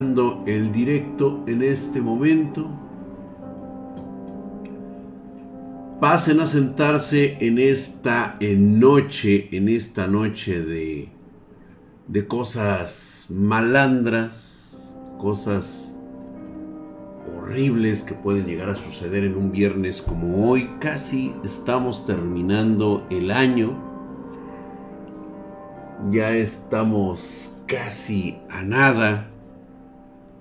el directo en este momento. Pasen a sentarse en esta noche, en esta noche de, de cosas malandras, cosas horribles que pueden llegar a suceder en un viernes como hoy. Casi estamos terminando el año. Ya estamos casi a nada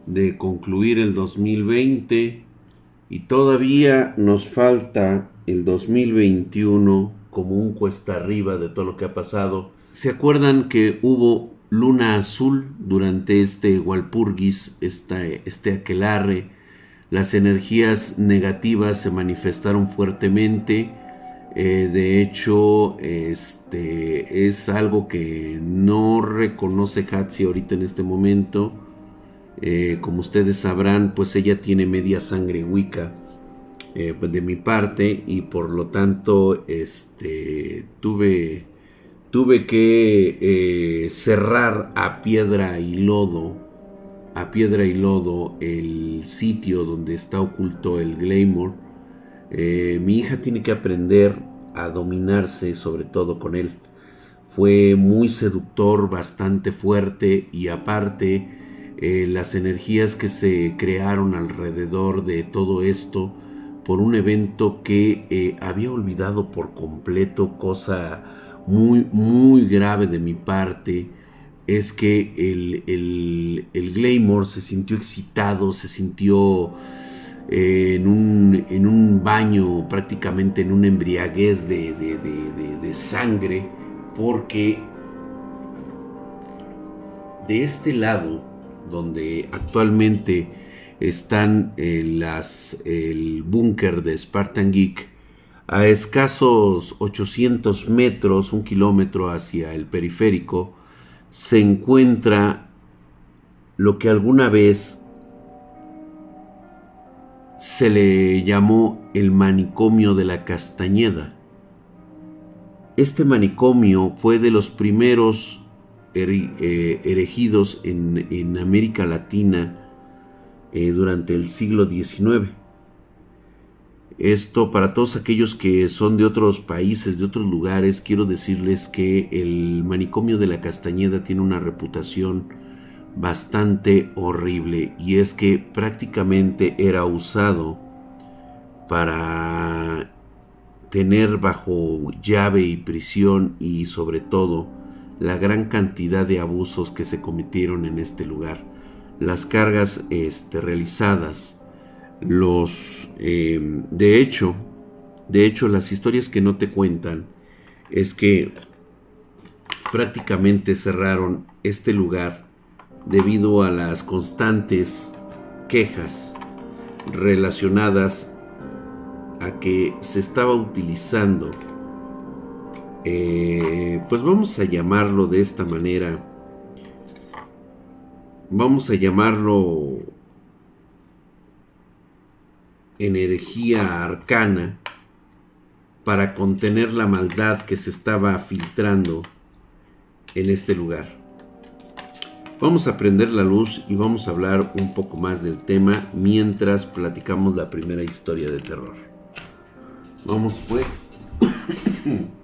de concluir el 2020 y todavía nos falta el 2021 como un cuesta arriba de todo lo que ha pasado. ¿Se acuerdan que hubo luna azul durante este Walpurgis, este, este aquelarre? Las energías negativas se manifestaron fuertemente. Eh, de hecho, este es algo que no reconoce Hatsi ahorita en este momento eh, como ustedes sabrán, pues ella tiene media sangre wicca eh, pues de mi parte y por lo tanto este, tuve, tuve que eh, cerrar a piedra y lodo, a piedra y lodo el sitio donde está oculto el Glamour. mi hija tiene que aprender a dominarse sobre todo con él. Fue muy seductor, bastante fuerte y aparte eh, las energías que se crearon alrededor de todo esto por un evento que eh, había olvidado por completo, cosa muy, muy grave de mi parte, es que el, el, el Glamour se sintió excitado, se sintió eh, en, un, en, un, baño, prácticamente en una embriaguez de, de, de sangre, porque de este lado donde actualmente están eh, las, el búnker de Spartan Geek, a escasos 800 metros, un kilómetro hacia el periférico, se encuentra lo que alguna vez se le llamó el manicomio de la Castañeda. Este manicomio fue de los primeros eh, erigidos en, América Latina eh, durante el siglo XIX. Esto para todos aquellos que son de otros países, de otros lugares, quiero decirles que el manicomio de la Castañeda tiene una reputación bastante horrible y es que prácticamente era usado para tener bajo llave y prisión y sobre todo la gran cantidad de abusos que se cometieron en este lugar, las cargas este, realizadas, los, em, de hecho, de hecho, las historias que no te cuentan es que prácticamente cerraron este lugar debido a las constantes quejas relacionadas a que se estaba utilizando eh, pues vamos a llamarlo de esta manera. Vamos a llamarlo energía arcana para contener la maldad que se estaba filtrando en este lugar. Vamos a prender la luz y vamos a hablar un poco más del tema mientras platicamos la primera historia de terror. Vamos pues.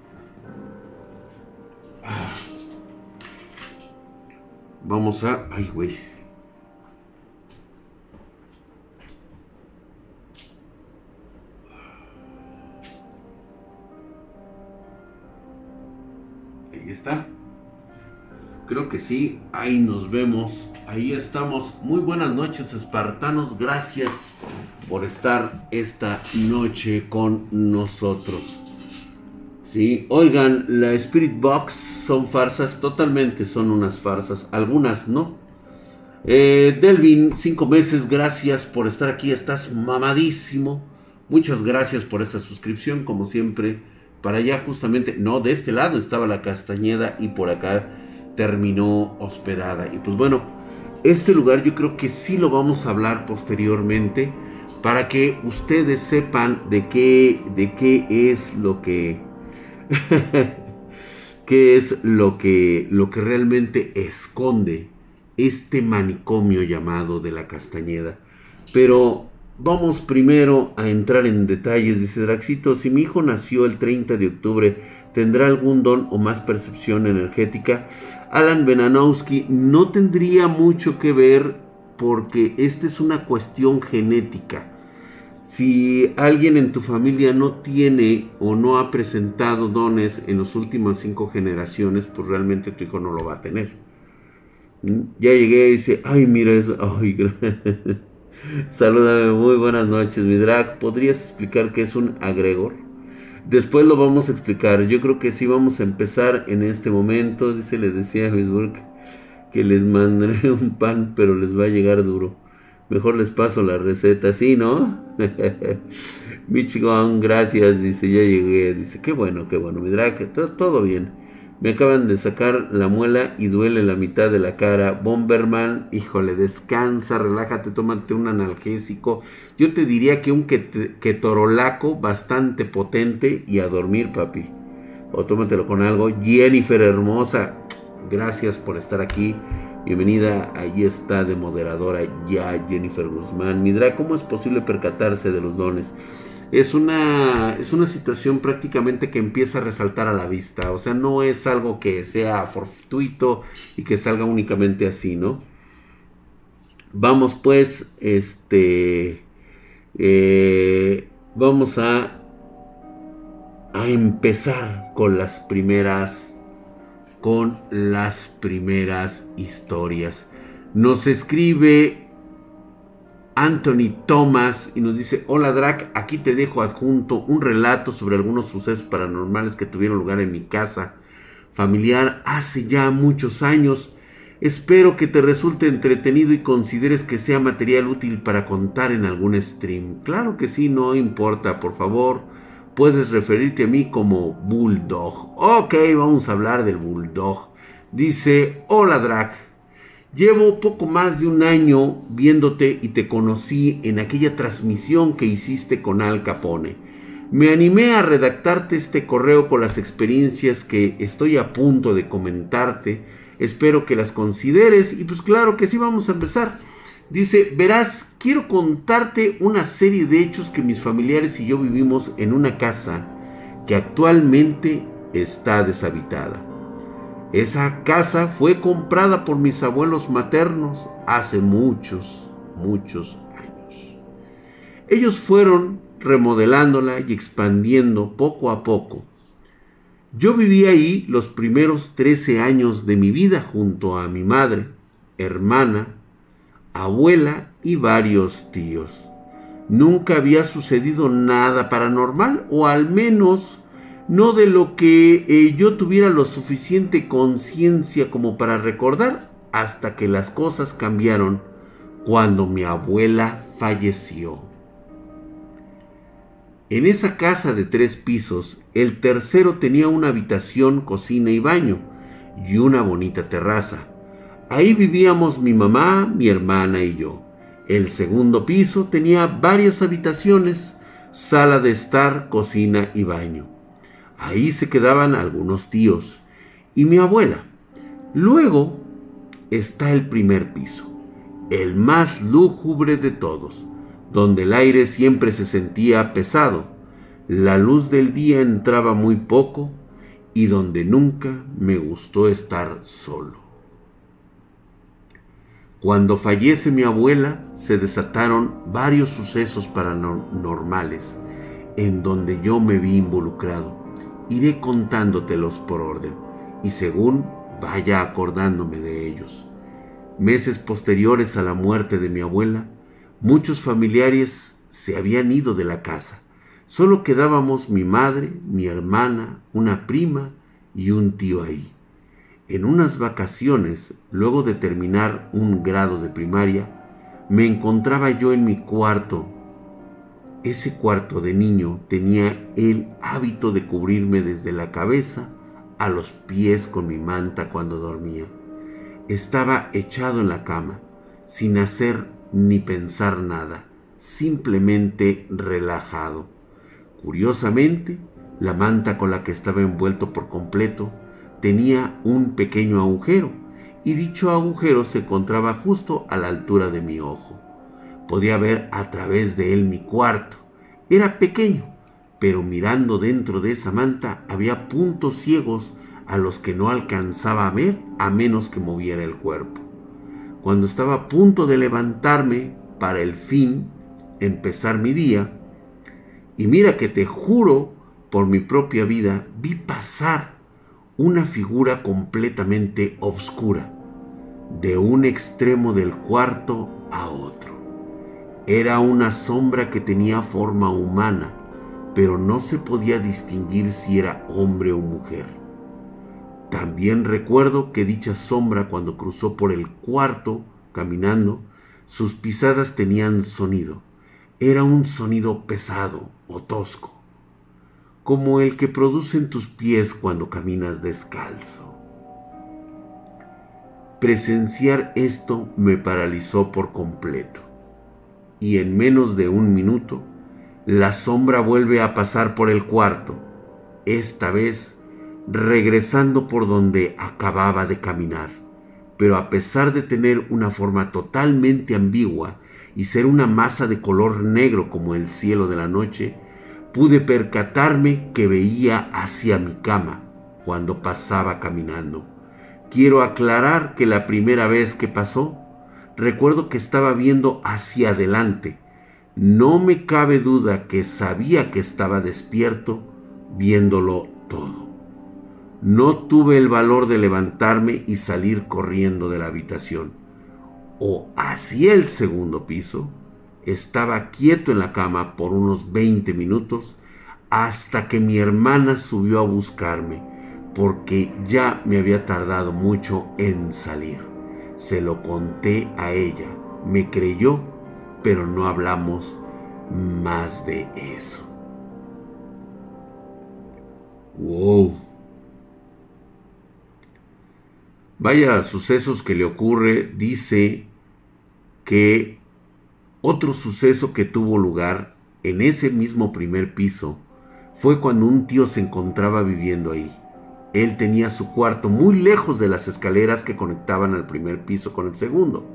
Vamos a... Ay, güey. Ahí está. Creo que sí. Ahí nos vemos. Ahí estamos. Muy buenas noches, espartanos. Gracias por estar esta noche con nosotros. Sí, oigan, la Spirit Box son farsas, totalmente son unas farsas, algunas no. Eh, Delvin, cinco meses, gracias por estar aquí, estás mamadísimo. Muchas gracias por esta suscripción, como siempre. Para allá justamente, no, de este lado estaba la Castañeda y por acá terminó hospedada. Y pues bueno, este lugar yo creo que sí lo vamos a hablar posteriormente para que ustedes sepan de qué, de qué es lo que qué es lo que, lo que realmente esconde este manicomio llamado de la Castañeda. Pero vamos primero a entrar en detalles. Dice Draxito, si mi hijo nació el 30 de octubre, ¿tendrá algún don o más percepción energética? Alan Benanowski no tendría mucho que ver porque esta es una cuestión genética. Si alguien en tu familia no tiene o no ha presentado dones en las últimas cinco generaciones, pues realmente tu hijo no lo va a tener. ¿Mm? Ya llegué y dice, ay, mira eso, ay, salúdame, muy buenas noches, mi drag. ¿Podrías explicar qué es un agregor? Después lo vamos a explicar. Yo creo que sí vamos a empezar en este momento. Dice, le decía a Facebook que les mandaré un pan, pero les va a llegar duro. Mejor les paso la receta, ¿sí, no? Michigan, gracias, dice, ya llegué. Dice, qué bueno, qué bueno, mi todo, todo bien. Me acaban de sacar la muela y duele la mitad de la cara. Bomberman, híjole, descansa, relájate, tómate un analgésico. Yo te diría que un ketorolaco bastante potente y a dormir, papi. O tómatelo con algo. Jennifer hermosa, gracias por estar aquí. Bienvenida, ahí está de moderadora ya Jennifer Guzmán. Midra, ¿cómo es posible percatarse de los dones? Es una, es una situación prácticamente que empieza a resaltar a la vista. O sea, no es algo que sea fortuito y que salga únicamente así, ¿no? Vamos pues, este, eh, vamos a, a empezar con las primeras con las primeras historias. Nos escribe Anthony Thomas y nos dice, hola Drac, aquí te dejo adjunto un relato sobre algunos sucesos paranormales que tuvieron lugar en mi casa familiar hace ya muchos años. Espero que te resulte entretenido y consideres que sea material útil para contar en algún stream. Claro que sí, no importa, por favor puedes referirte a mí como Bulldog. Ok, vamos a hablar del Bulldog. Dice, hola Drag. Llevo poco más de un año viéndote y te conocí en aquella transmisión que hiciste con Al Capone. Me animé a redactarte este correo con las experiencias que estoy a punto de comentarte. Espero que las consideres y pues claro que sí vamos a empezar. Dice, verás, quiero contarte una serie de hechos que mis familiares y yo vivimos en una casa que actualmente está deshabitada. Esa casa fue comprada por mis abuelos maternos hace muchos, muchos años. Ellos fueron remodelándola y expandiendo poco a poco. Yo viví ahí los primeros 13 años de mi vida junto a mi madre, hermana, abuela y varios tíos. Nunca había sucedido nada paranormal, o al menos no de lo que eh, yo tuviera lo suficiente conciencia como para recordar, hasta que las cosas cambiaron cuando mi abuela falleció. En esa casa de tres pisos, el tercero tenía una habitación, cocina y baño, y una bonita terraza. Ahí vivíamos mi mamá, mi hermana y yo. El segundo piso tenía varias habitaciones, sala de estar, cocina y baño. Ahí se quedaban algunos tíos y mi abuela. Luego está el primer piso, el más lúgubre de todos, donde el aire siempre se sentía pesado, la luz del día entraba muy poco y donde nunca me gustó estar solo. Cuando fallece mi abuela, se desataron varios sucesos paranormales en donde yo me vi involucrado. Iré contándotelos por orden y según vaya acordándome de ellos. Meses posteriores a la muerte de mi abuela, muchos familiares se habían ido de la casa. Solo quedábamos mi madre, mi hermana, una prima y un tío ahí. En unas vacaciones, luego de terminar un grado de primaria, me encontraba yo en mi cuarto. Ese cuarto de niño tenía el hábito de cubrirme desde la cabeza a los pies con mi manta cuando dormía. Estaba echado en la cama, sin hacer ni pensar nada, simplemente relajado. Curiosamente, la manta con la que estaba envuelto por completo tenía un pequeño agujero y dicho agujero se encontraba justo a la altura de mi ojo. Podía ver a través de él mi cuarto. Era pequeño, pero mirando dentro de esa manta había puntos ciegos a los que no alcanzaba a ver a menos que moviera el cuerpo. Cuando estaba a punto de levantarme para el fin empezar mi día, y mira que te juro por mi propia vida, vi pasar una figura completamente oscura, de un extremo del cuarto a otro. Era una sombra que tenía forma humana, pero no se podía distinguir si era hombre o mujer. También recuerdo que dicha sombra cuando cruzó por el cuarto caminando, sus pisadas tenían sonido. Era un sonido pesado o tosco, como el que producen tus pies cuando caminas descalzo. Presenciar esto me paralizó por completo, y en menos de un minuto, la sombra vuelve a pasar por el cuarto, esta vez regresando por donde acababa de caminar. Pero a pesar de tener una forma totalmente ambigua y ser una masa de color negro como el cielo de la noche, pude percatarme que veía hacia mi cama cuando pasaba caminando. Quiero aclarar que la primera vez que pasó, recuerdo que estaba viendo hacia adelante. No me cabe duda que sabía que estaba despierto viéndolo todo. No tuve el valor de levantarme y salir corriendo de la habitación. O hacia el segundo piso, estaba quieto en la cama por unos 20 minutos hasta que mi hermana subió a buscarme, porque ya me había tardado mucho en salir. Se lo conté a ella, me creyó, pero no hablamos más de eso. Wow. Vaya sucesos que le ocurre, dice que otro suceso que tuvo lugar en ese mismo primer piso fue cuando un tío se encontraba viviendo ahí. Él tenía su cuarto muy lejos de las escaleras que conectaban al primer piso con el segundo,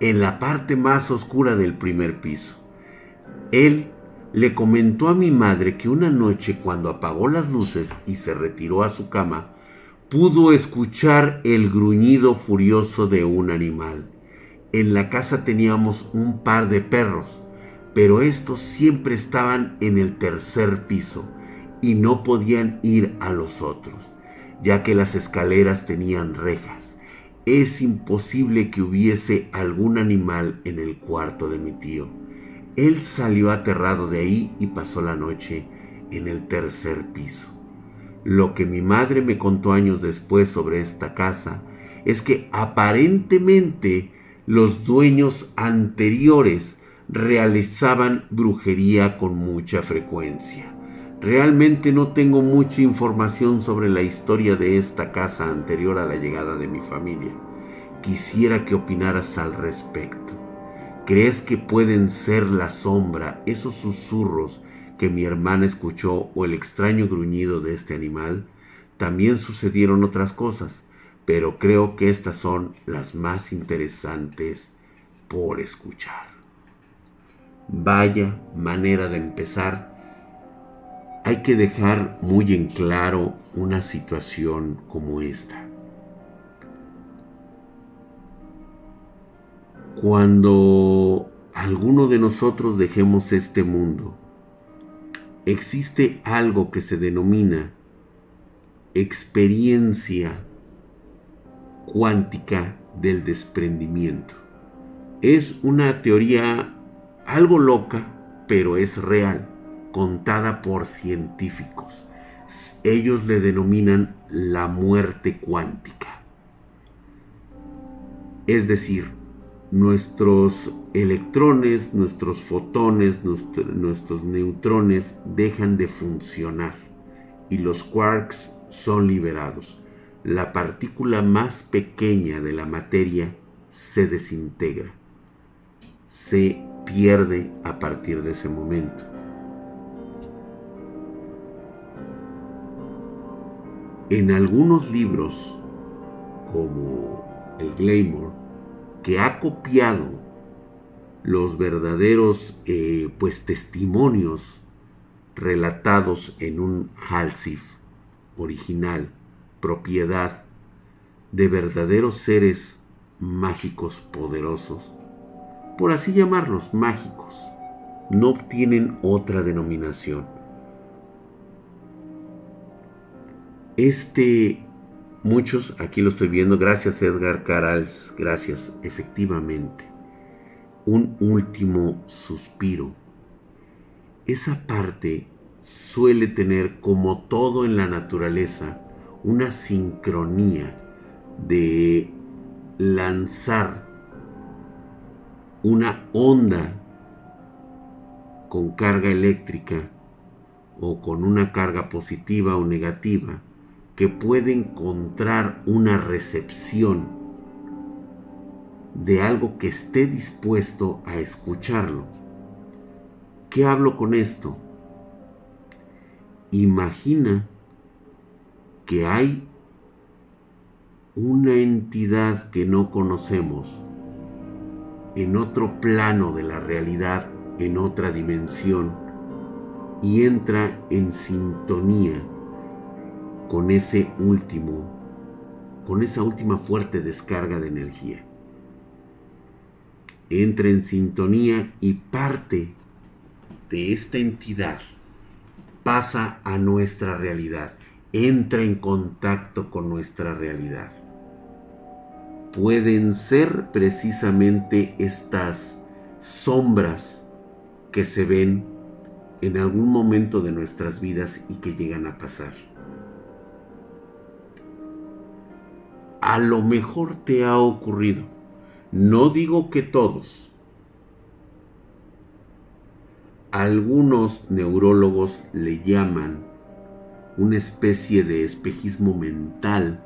en la parte más oscura del primer piso. Él le comentó a mi madre que una noche cuando apagó las luces y se retiró a su cama, pudo escuchar el gruñido furioso de un animal. En la casa teníamos un par de perros, pero estos siempre estaban en el tercer piso y no podían ir a los otros, ya que las escaleras tenían rejas. Es imposible que hubiese algún animal en el cuarto de mi tío. Él salió aterrado de ahí y pasó la noche en el tercer piso. Lo que mi madre me contó años después sobre esta casa es que aparentemente los dueños anteriores realizaban brujería con mucha frecuencia. Realmente no tengo mucha información sobre la historia de esta casa anterior a la llegada de mi familia. Quisiera que opinaras al respecto. ¿Crees que pueden ser la sombra, esos susurros que mi hermana escuchó o el extraño gruñido de este animal, también sucedieron otras cosas, pero creo que estas son las más interesantes por escuchar. Vaya manera de empezar. Hay que dejar muy en claro una situación como esta. Cuando alguno de nosotros dejemos este mundo, existe algo que se denomina experiencia cuántica del desprendimiento. Es una teoría algo loca, pero es real, contada por científicos. Ellos le denominan la muerte cuántica. Es decir, nuestros electrones, nuestros fotones, nuestros neutrones dejan de funcionar y los quarks son liberados. La partícula más pequeña de la materia se desintegra, se pierde a partir de ese momento. En algunos libros, como el Glamour, que ha copiado los verdaderos eh, pues testimonios relatados en un Halsif original, propiedad de verdaderos seres mágicos poderosos, por así llamarlos mágicos, no tienen otra denominación. Este, muchos, aquí lo estoy viendo, gracias Edgar Carals, gracias, efectivamente un último suspiro. Esa parte suele tener, como todo en la naturaleza, una sincronía de lanzar una onda con carga eléctrica o con una carga positiva o negativa que puede encontrar una recepción de algo que esté dispuesto a escucharlo. ¿Qué hablo con esto? Imagina que hay una entidad que no conocemos en otro plano de la realidad, en otra dimensión, y entra en sintonía con ese último, con esa última fuerte descarga de energía. Entra en sintonía y parte de esta entidad pasa a nuestra realidad, entra en contacto con nuestra realidad. Pueden ser precisamente estas sombras que se ven en algún momento de nuestras vidas y que llegan a pasar. A lo mejor te ha ocurrido no digo que todos. Algunos neurólogos le llaman una especie de espejismo mental,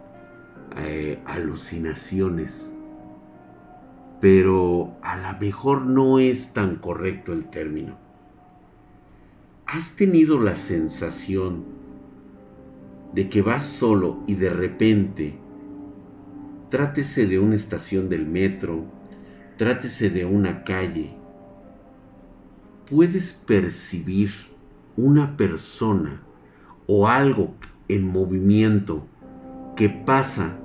eh, alucinaciones, pero a lo mejor no es tan correcto el término. ¿Has tenido la sensación de que vas solo y de repente Trátese de una estación del metro, trátese de una calle. Puedes percibir una persona o algo en movimiento que pasa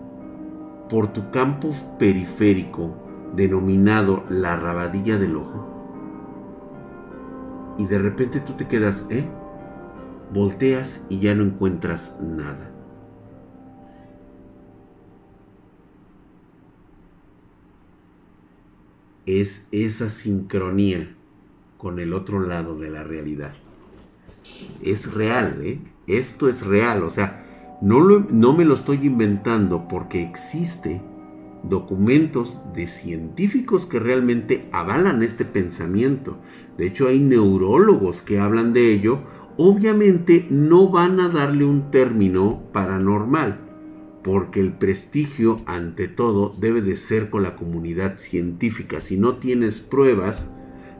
por tu campo periférico denominado la rabadilla del ojo. Y de repente tú te quedas, ¿eh? Volteas y ya no encuentras nada. es esa sincronía con el otro lado de la realidad. Es real, ¿eh? Esto es real, o sea, no, no me lo estoy inventando porque existe documentos de científicos que realmente avalan este pensamiento. De hecho, hay neurólogos que hablan de ello. Obviamente no van a darle un término paranormal porque el prestigio ante todo debe de ser con la comunidad científica. Si no tienes pruebas,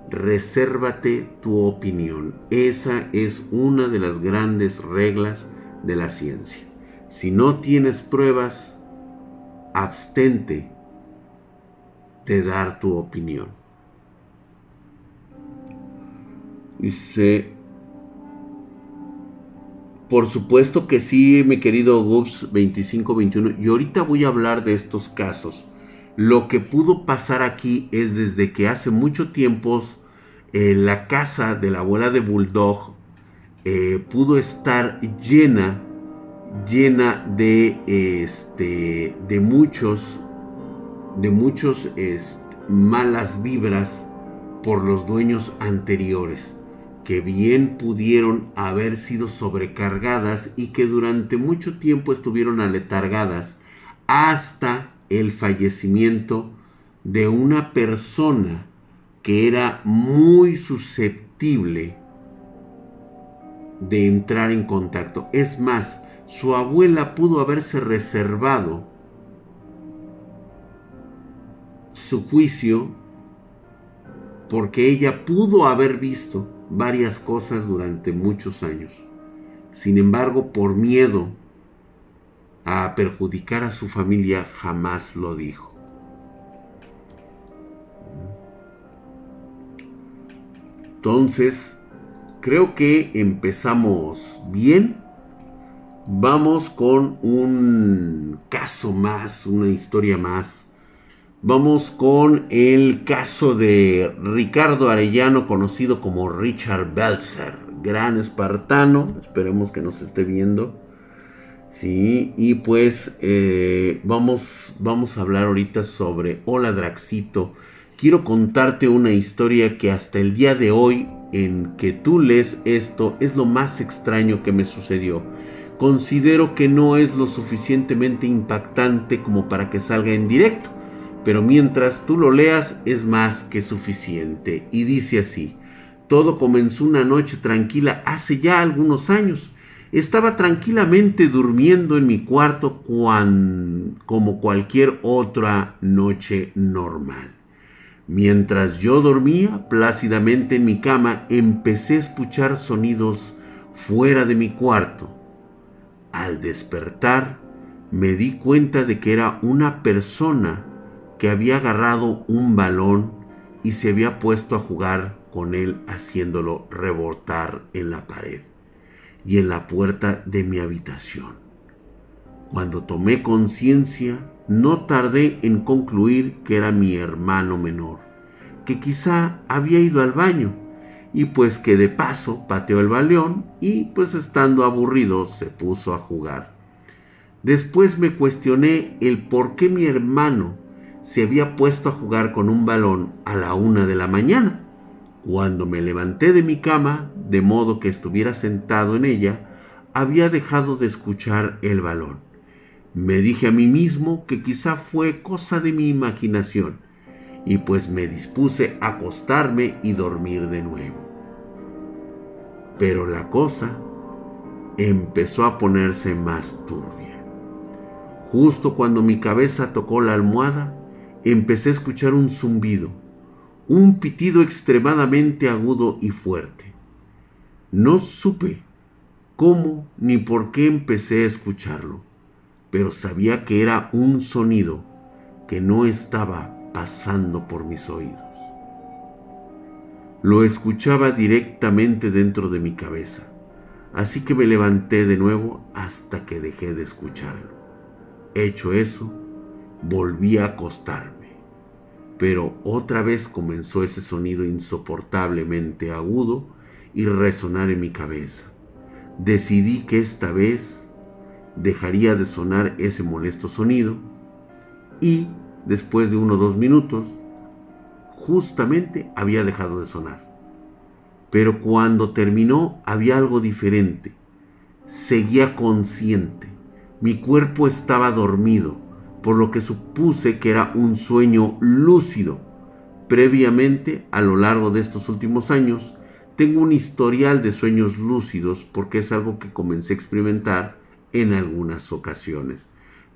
resérvate tu opinión. Esa es una de las grandes reglas de la ciencia. Si no tienes pruebas, abstente de dar tu opinión. Dice por supuesto que sí, mi querido Gubs 2521. Y ahorita voy a hablar de estos casos. Lo que pudo pasar aquí es desde que hace mucho tiempo eh, la casa de la abuela de Bulldog eh, pudo estar llena, llena de, este, de muchos, de muchos este, malas vibras por los dueños anteriores que bien pudieron haber sido sobrecargadas y que durante mucho tiempo estuvieron aletargadas hasta el fallecimiento de una persona que era muy susceptible de entrar en contacto. Es más, su abuela pudo haberse reservado su juicio porque ella pudo haber visto varias cosas durante muchos años. Sin embargo, por miedo a perjudicar a su familia jamás lo dijo. Entonces, creo que empezamos bien. Vamos con un caso más, una historia más. Vamos con el caso de Ricardo Arellano, conocido como Richard Belzer, gran espartano. Esperemos que nos esté viendo. Sí, y pues eh, vamos, vamos a hablar ahorita sobre Hola Draxito. Quiero contarte una historia que hasta el día de hoy, en que tú lees esto, es lo más extraño que me sucedió. Considero que no es lo suficientemente impactante como para que salga en directo, pero mientras tú lo leas es más que suficiente. Y dice así, todo comenzó una noche tranquila hace ya algunos años estaba tranquilamente durmiendo en mi cuarto como cualquier otra noche normal. Mientras yo dormía plácidamente en mi cama, empecé a escuchar sonidos fuera de mi cuarto. Al despertar, me di cuenta de que era una persona que había agarrado un balón y se había puesto a jugar con él haciéndolo rebotar en la pared y en la puerta de mi habitación. Cuando tomé conciencia, no tardé en concluir que era mi hermano menor, que quizá había ido al baño, y pues que de paso pateó el baleón y pues estando aburrido se puso a jugar. Después me cuestioné el por qué mi hermano se había puesto a jugar con un balón a la una de la mañana cuando me levanté de mi cama, de modo que estuviera sentado en ella, había dejado de escuchar el balón. Me dije a mí mismo que quizá fue cosa de mi imaginación, y pues me dispuse a acostarme y dormir de nuevo. Pero la cosa empezó a ponerse más turbia. Justo cuando mi cabeza tocó la almohada, empecé a escuchar un zumbido un pitido extremadamente agudo y fuerte. No supe cómo ni por qué empecé a escucharlo, pero sabía que era un sonido que no estaba pasando por mis oídos. Lo escuchaba directamente dentro de mi cabeza, así que me levanté de nuevo hasta que dejé de escucharlo. Hecho eso, volví a acostarme pero otra vez comenzó ese sonido insoportablemente agudo y resonar en mi cabeza. Decidí que esta vez dejaría de sonar ese molesto sonido y después de uno o dos minutos justamente había dejado de sonar. Pero cuando terminó había algo diferente. Seguía consciente. Mi cuerpo estaba dormido por lo que supuse que era un sueño lúcido. Previamente, a lo largo de estos últimos años, tengo un historial de sueños lúcidos porque es algo que comencé a experimentar en algunas ocasiones.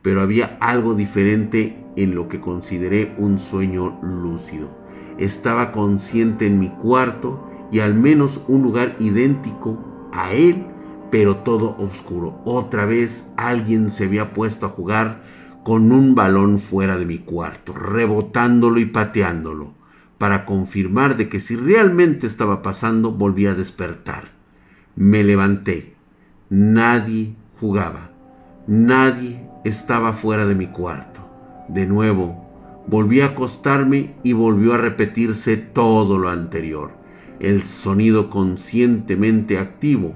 Pero había algo diferente en lo que consideré un sueño lúcido. Estaba consciente en mi cuarto y al menos un lugar idéntico a él, pero todo oscuro. Otra vez alguien se había puesto a jugar con un balón fuera de mi cuarto, rebotándolo y pateándolo, para confirmar de que si realmente estaba pasando, volví a despertar. Me levanté. Nadie jugaba. Nadie estaba fuera de mi cuarto. De nuevo, volví a acostarme y volvió a repetirse todo lo anterior. El sonido conscientemente activo,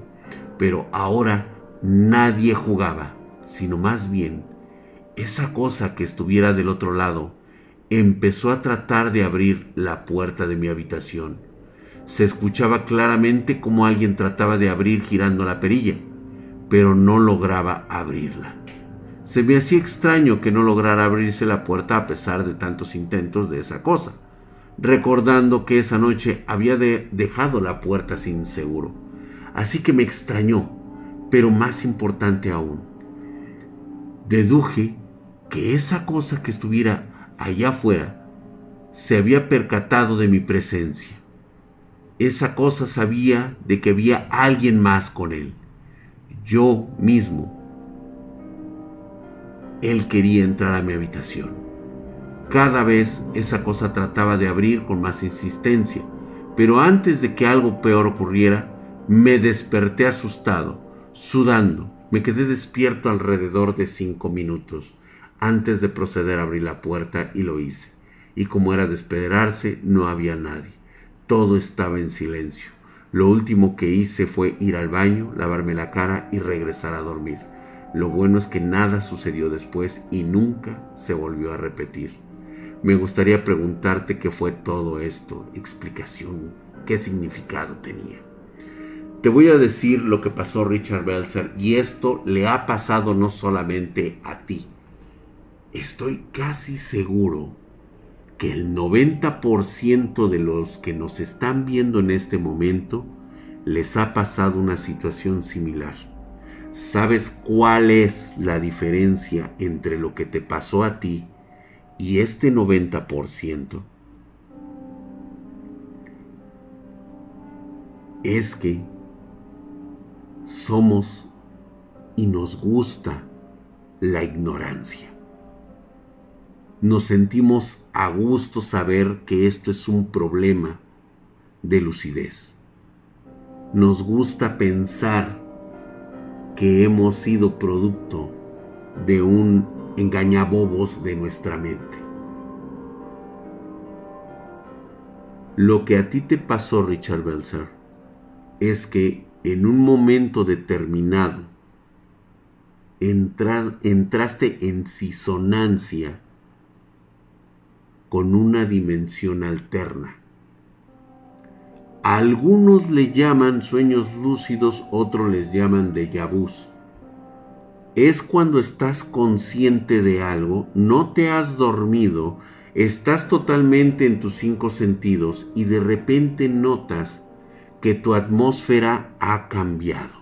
pero ahora nadie jugaba, sino más bien esa cosa que estuviera del otro lado empezó a tratar de abrir la puerta de mi habitación. Se escuchaba claramente como alguien trataba de abrir girando la perilla, pero no lograba abrirla. Se me hacía extraño que no lograra abrirse la puerta a pesar de tantos intentos de esa cosa, recordando que esa noche había dejado la puerta sin seguro. Así que me extrañó, pero más importante aún, deduje que esa cosa que estuviera allá afuera se había percatado de mi presencia. Esa cosa sabía de que había alguien más con él. Yo mismo. Él quería entrar a mi habitación. Cada vez esa cosa trataba de abrir con más insistencia, Pero antes de que algo peor ocurriera, me desperté asustado, sudando. Me quedé despierto alrededor de cinco minutos. Antes de proceder a abrir la puerta y lo hice. Y como era de esperarse, no había nadie. Todo estaba en silencio. Lo último que hice fue ir al baño, lavarme la cara y regresar a dormir. Lo bueno es que nada sucedió después y nunca se volvió a repetir. Me gustaría preguntarte qué fue todo esto, explicación, qué significado tenía. Te voy a decir lo que pasó Richard Belzer y esto le ha pasado no solamente a ti. Estoy casi seguro que el 90% de los que nos están viendo en este momento les ha pasado una situación similar. ¿Sabes cuál es la diferencia entre lo que te pasó a ti y este 90%? Es que somos y nos gusta la ignorancia nos sentimos a gusto saber que esto es un problema de lucidez. Nos gusta pensar que hemos sido producto de un engañabobos de nuestra mente. Lo que a ti te pasó, Richard Belzer, es que en un momento determinado entraste en sisonancia con una dimensión alterna. algunos le llaman sueños lúcidos, otros les llaman déjà vus. Es cuando estás consciente de algo, no te has dormido, estás totalmente en tus cinco sentidos y de repente notas que tu atmósfera ha cambiado.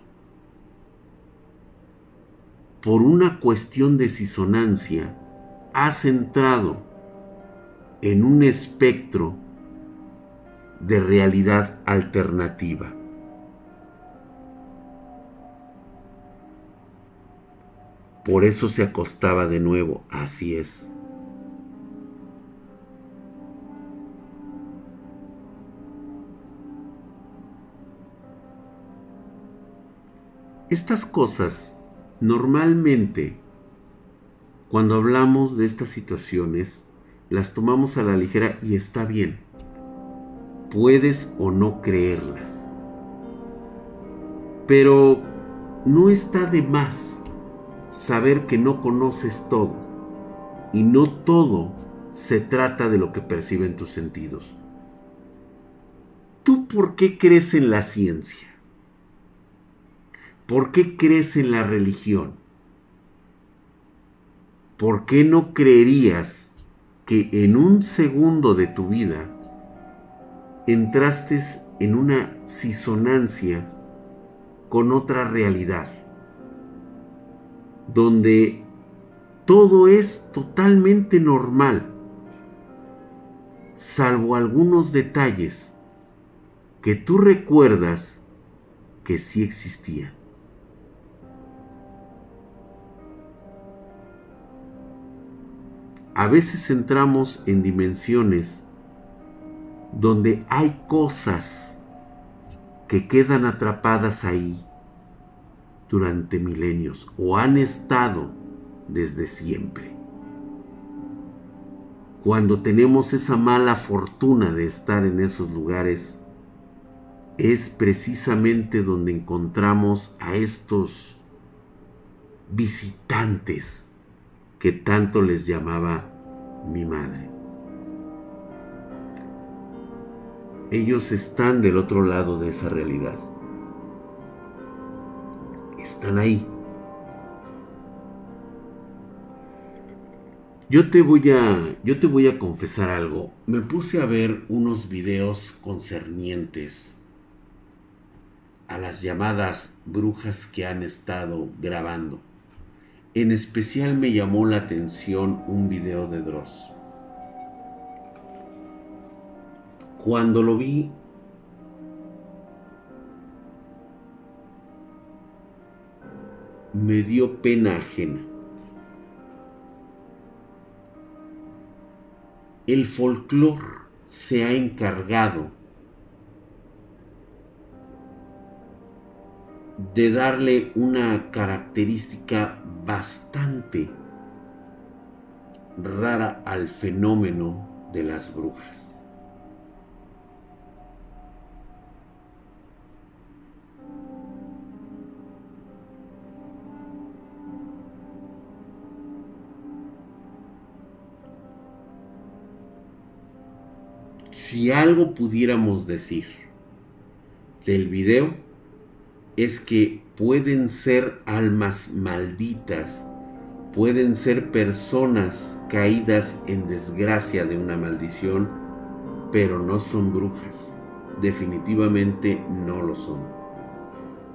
Por una cuestión de disonancia, has entrado en un espectro de realidad alternativa. Por eso se acostaba de nuevo, así es. Estas cosas, normalmente, cuando hablamos de estas situaciones, las tomamos a la ligera y está bien. Puedes o no creerlas. Pero no está de más saber que no conoces todo. Y no todo se trata de lo que perciben tus sentidos. ¿Tú por qué crees en la ciencia? ¿Por qué crees en la religión? ¿Por qué no creerías que en un segundo de tu vida entraste en una sisonancia con otra realidad, donde todo es totalmente normal, salvo algunos detalles que tú recuerdas que sí existían. A veces entramos en dimensiones donde hay cosas que quedan atrapadas ahí durante milenios o han estado desde siempre. Cuando tenemos esa mala fortuna de estar en esos lugares, es precisamente donde encontramos a estos visitantes que tanto les llamaba mi madre. Ellos están del otro lado de esa realidad. Están ahí. Yo te voy a yo te voy a confesar algo. Me puse a ver unos videos concernientes a las llamadas brujas que han estado grabando. En especial me llamó la atención un video de Dross. Cuando lo vi, me dio pena ajena. El folclore se ha encargado de darle una característica bastante rara al fenómeno de las brujas. Si algo pudiéramos decir del video es que pueden ser almas malditas, pueden ser personas caídas en desgracia de una maldición, pero no son brujas. Definitivamente no lo son.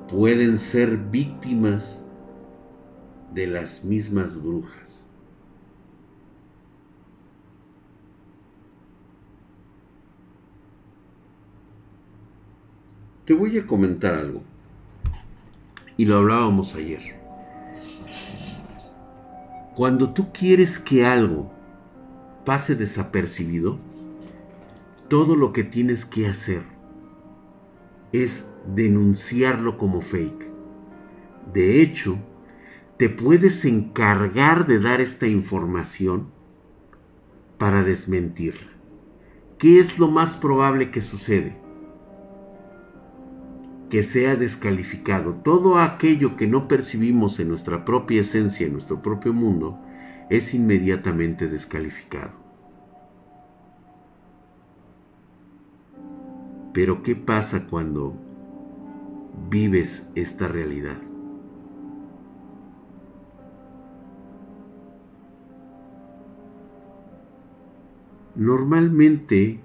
Pueden ser víctimas de las mismas brujas. Te voy a comentar algo. Y lo hablábamos ayer. Cuando tú quieres que algo pase desapercibido, todo lo que tienes que hacer es denunciarlo como fake. De hecho, te puedes encargar de dar esta información para desmentirla. ¿Qué es lo más probable que sucede? Que sea descalificado. Todo aquello que no percibimos en nuestra propia esencia, en nuestro propio mundo, es inmediatamente descalificado. Pero ¿qué pasa cuando vives esta realidad? Normalmente,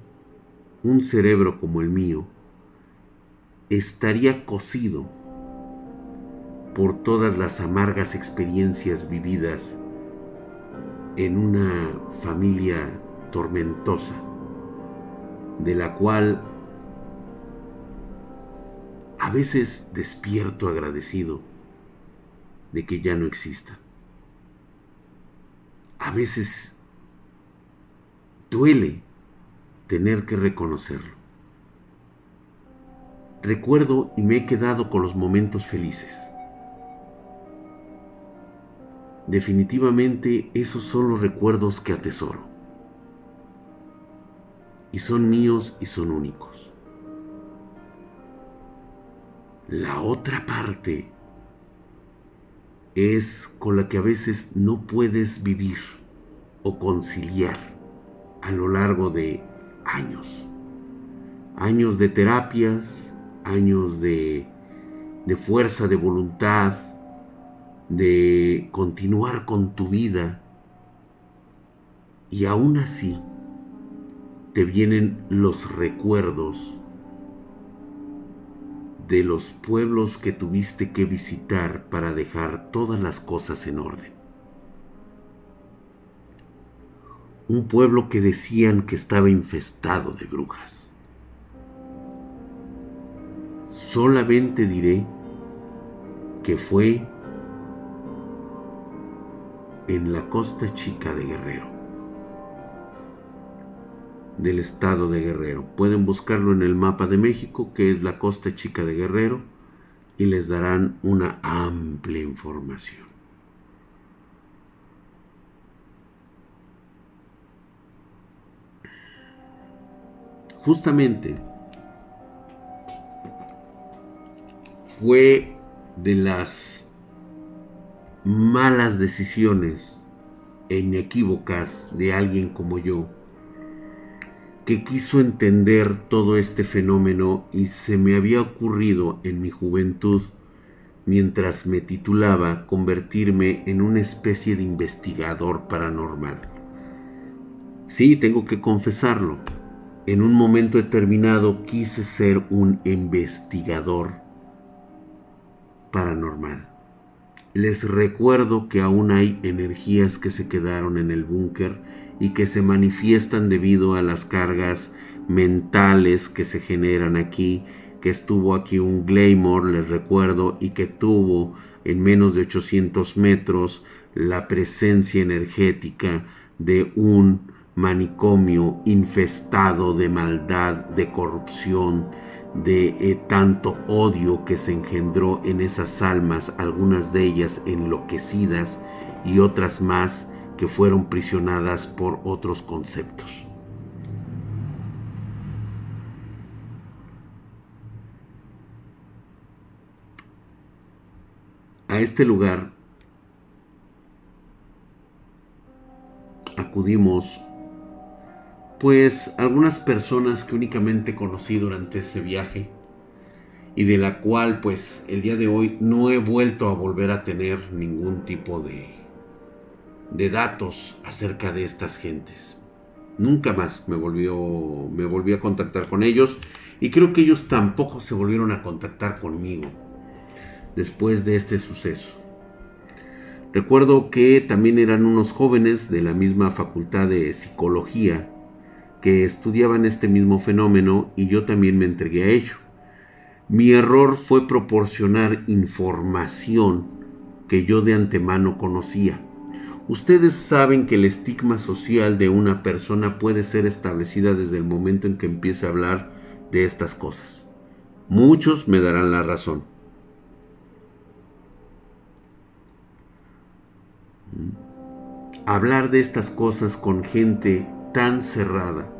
un cerebro como el mío estaría cocido por todas las amargas experiencias vividas en una familia tormentosa, de la cual a veces despierto agradecido de que ya no exista. A veces duele tener que reconocerlo recuerdo y me he quedado con los momentos felices. Definitivamente esos son los recuerdos que atesoro. Y son míos y son únicos. La otra parte es con la que a veces no puedes vivir o conciliar a lo largo de años. Años de terapias, años de, fuerza de voluntad, de continuar con tu vida. Y aún así te vienen los recuerdos de los pueblos que tuviste que visitar para dejar todas las cosas en orden. Un pueblo que decían que estaba infestado de brujas. Solamente diré que fue en la costa chica de Guerrero, del estado de Guerrero. Pueden buscarlo en el mapa de México, que es la costa chica de Guerrero, y les darán una amplia información. Justamente fue de las malas decisiones e inequívocas de alguien como yo, que quiso entender todo este fenómeno y se me había ocurrido en mi juventud, mientras me titulaba, convertirme en una especie de investigador paranormal. Sí, tengo que confesarlo, en un momento determinado quise ser un investigador paranormal. Les recuerdo que aún hay energías que se quedaron en el búnker y que se manifiestan debido a las cargas mentales que se generan aquí, que estuvo aquí un Glamour, les recuerdo, y que tuvo en menos de 800 metros la presencia energética de un manicomio infestado de maldad, de corrupción, de eh, tanto odio que se engendró en esas almas, algunas de ellas enloquecidas y otras más que fueron prisionadas por otros conceptos. A este lugar acudimos pues algunas personas que únicamente conocí durante ese viaje y de la cual pues el día de hoy no he vuelto a volver a tener ningún tipo de, de datos acerca de estas gentes. Nunca más me volvió, me volví a contactar con ellos y creo que ellos tampoco se volvieron a contactar conmigo después de este suceso. Recuerdo que también eran unos jóvenes de la misma facultad de psicología que estudiaban este mismo fenómeno y yo también me entregué a ello. Mi error fue proporcionar información que yo de antemano conocía. Ustedes saben que el estigma social de una persona puede ser establecida desde el momento en que empiece a hablar de estas cosas. Muchos me darán la razón. Hablar de estas cosas con gente tan cerrada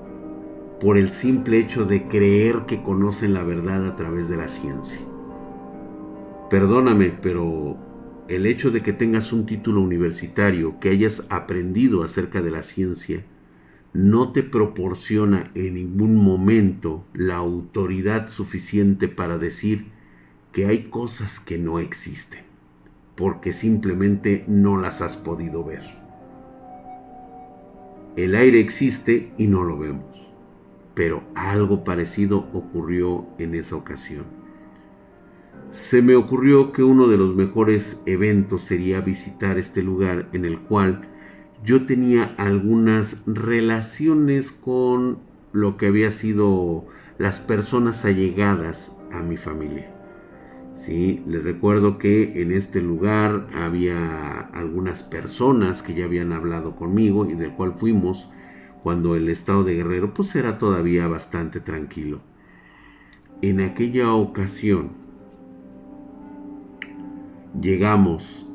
por el simple hecho de creer que conocen la verdad a través de la ciencia. Perdóname, pero el hecho de que tengas un título universitario, que hayas aprendido acerca de la ciencia, no te proporciona en ningún momento la autoridad suficiente para decir que hay cosas que no existen, porque simplemente no las has podido ver. El aire existe y no lo vemos. Pero algo parecido ocurrió en esa ocasión. Se me ocurrió que uno de los mejores eventos sería visitar este lugar en el cual yo tenía algunas relaciones con lo que había sido las personas allegadas a mi familia. ¿Sí? Les recuerdo que en este lugar había algunas personas que ya habían hablado conmigo y del cual fuimos cuando el estado de Guerrero pues era todavía bastante tranquilo. En aquella ocasión llegamos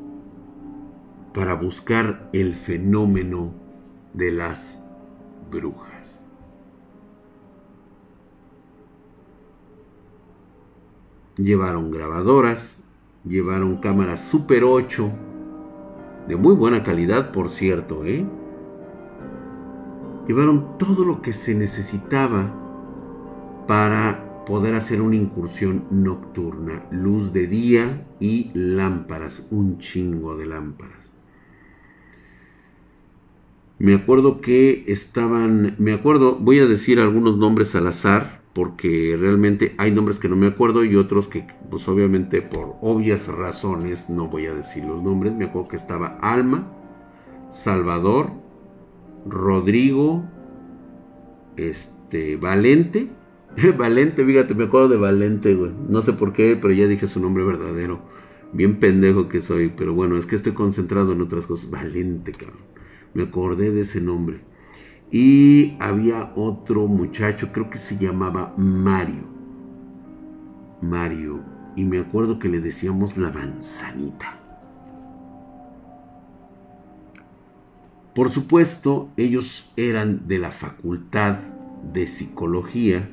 para buscar el fenómeno de las brujas. Llevaron grabadoras, llevaron cámaras Super 8, de muy buena calidad, por cierto, ¿eh? Llevaron todo lo que se necesitaba para poder hacer una incursión nocturna, luz de día y lámparas, un chingo de lámparas. Me acuerdo que estaban, me acuerdo, voy a decir algunos nombres al azar, porque realmente hay nombres que no me acuerdo y otros que, pues obviamente por obvias razones no voy a decir los nombres. Me acuerdo que estaba Alma, Salvador, Rodrigo, este, Valente. Valente, fíjate, me acuerdo de Valente, güey. No sé por qué, pero ya dije su nombre verdadero. Bien pendejo que soy, pero bueno, es que estoy concentrado en otras cosas. Valente, cabrón. Me acordé de ese nombre. Y había otro muchacho, creo que se llamaba Mario. Mario. Y me acuerdo que le decíamos la manzanita. Por supuesto, ellos eran de la facultad de psicología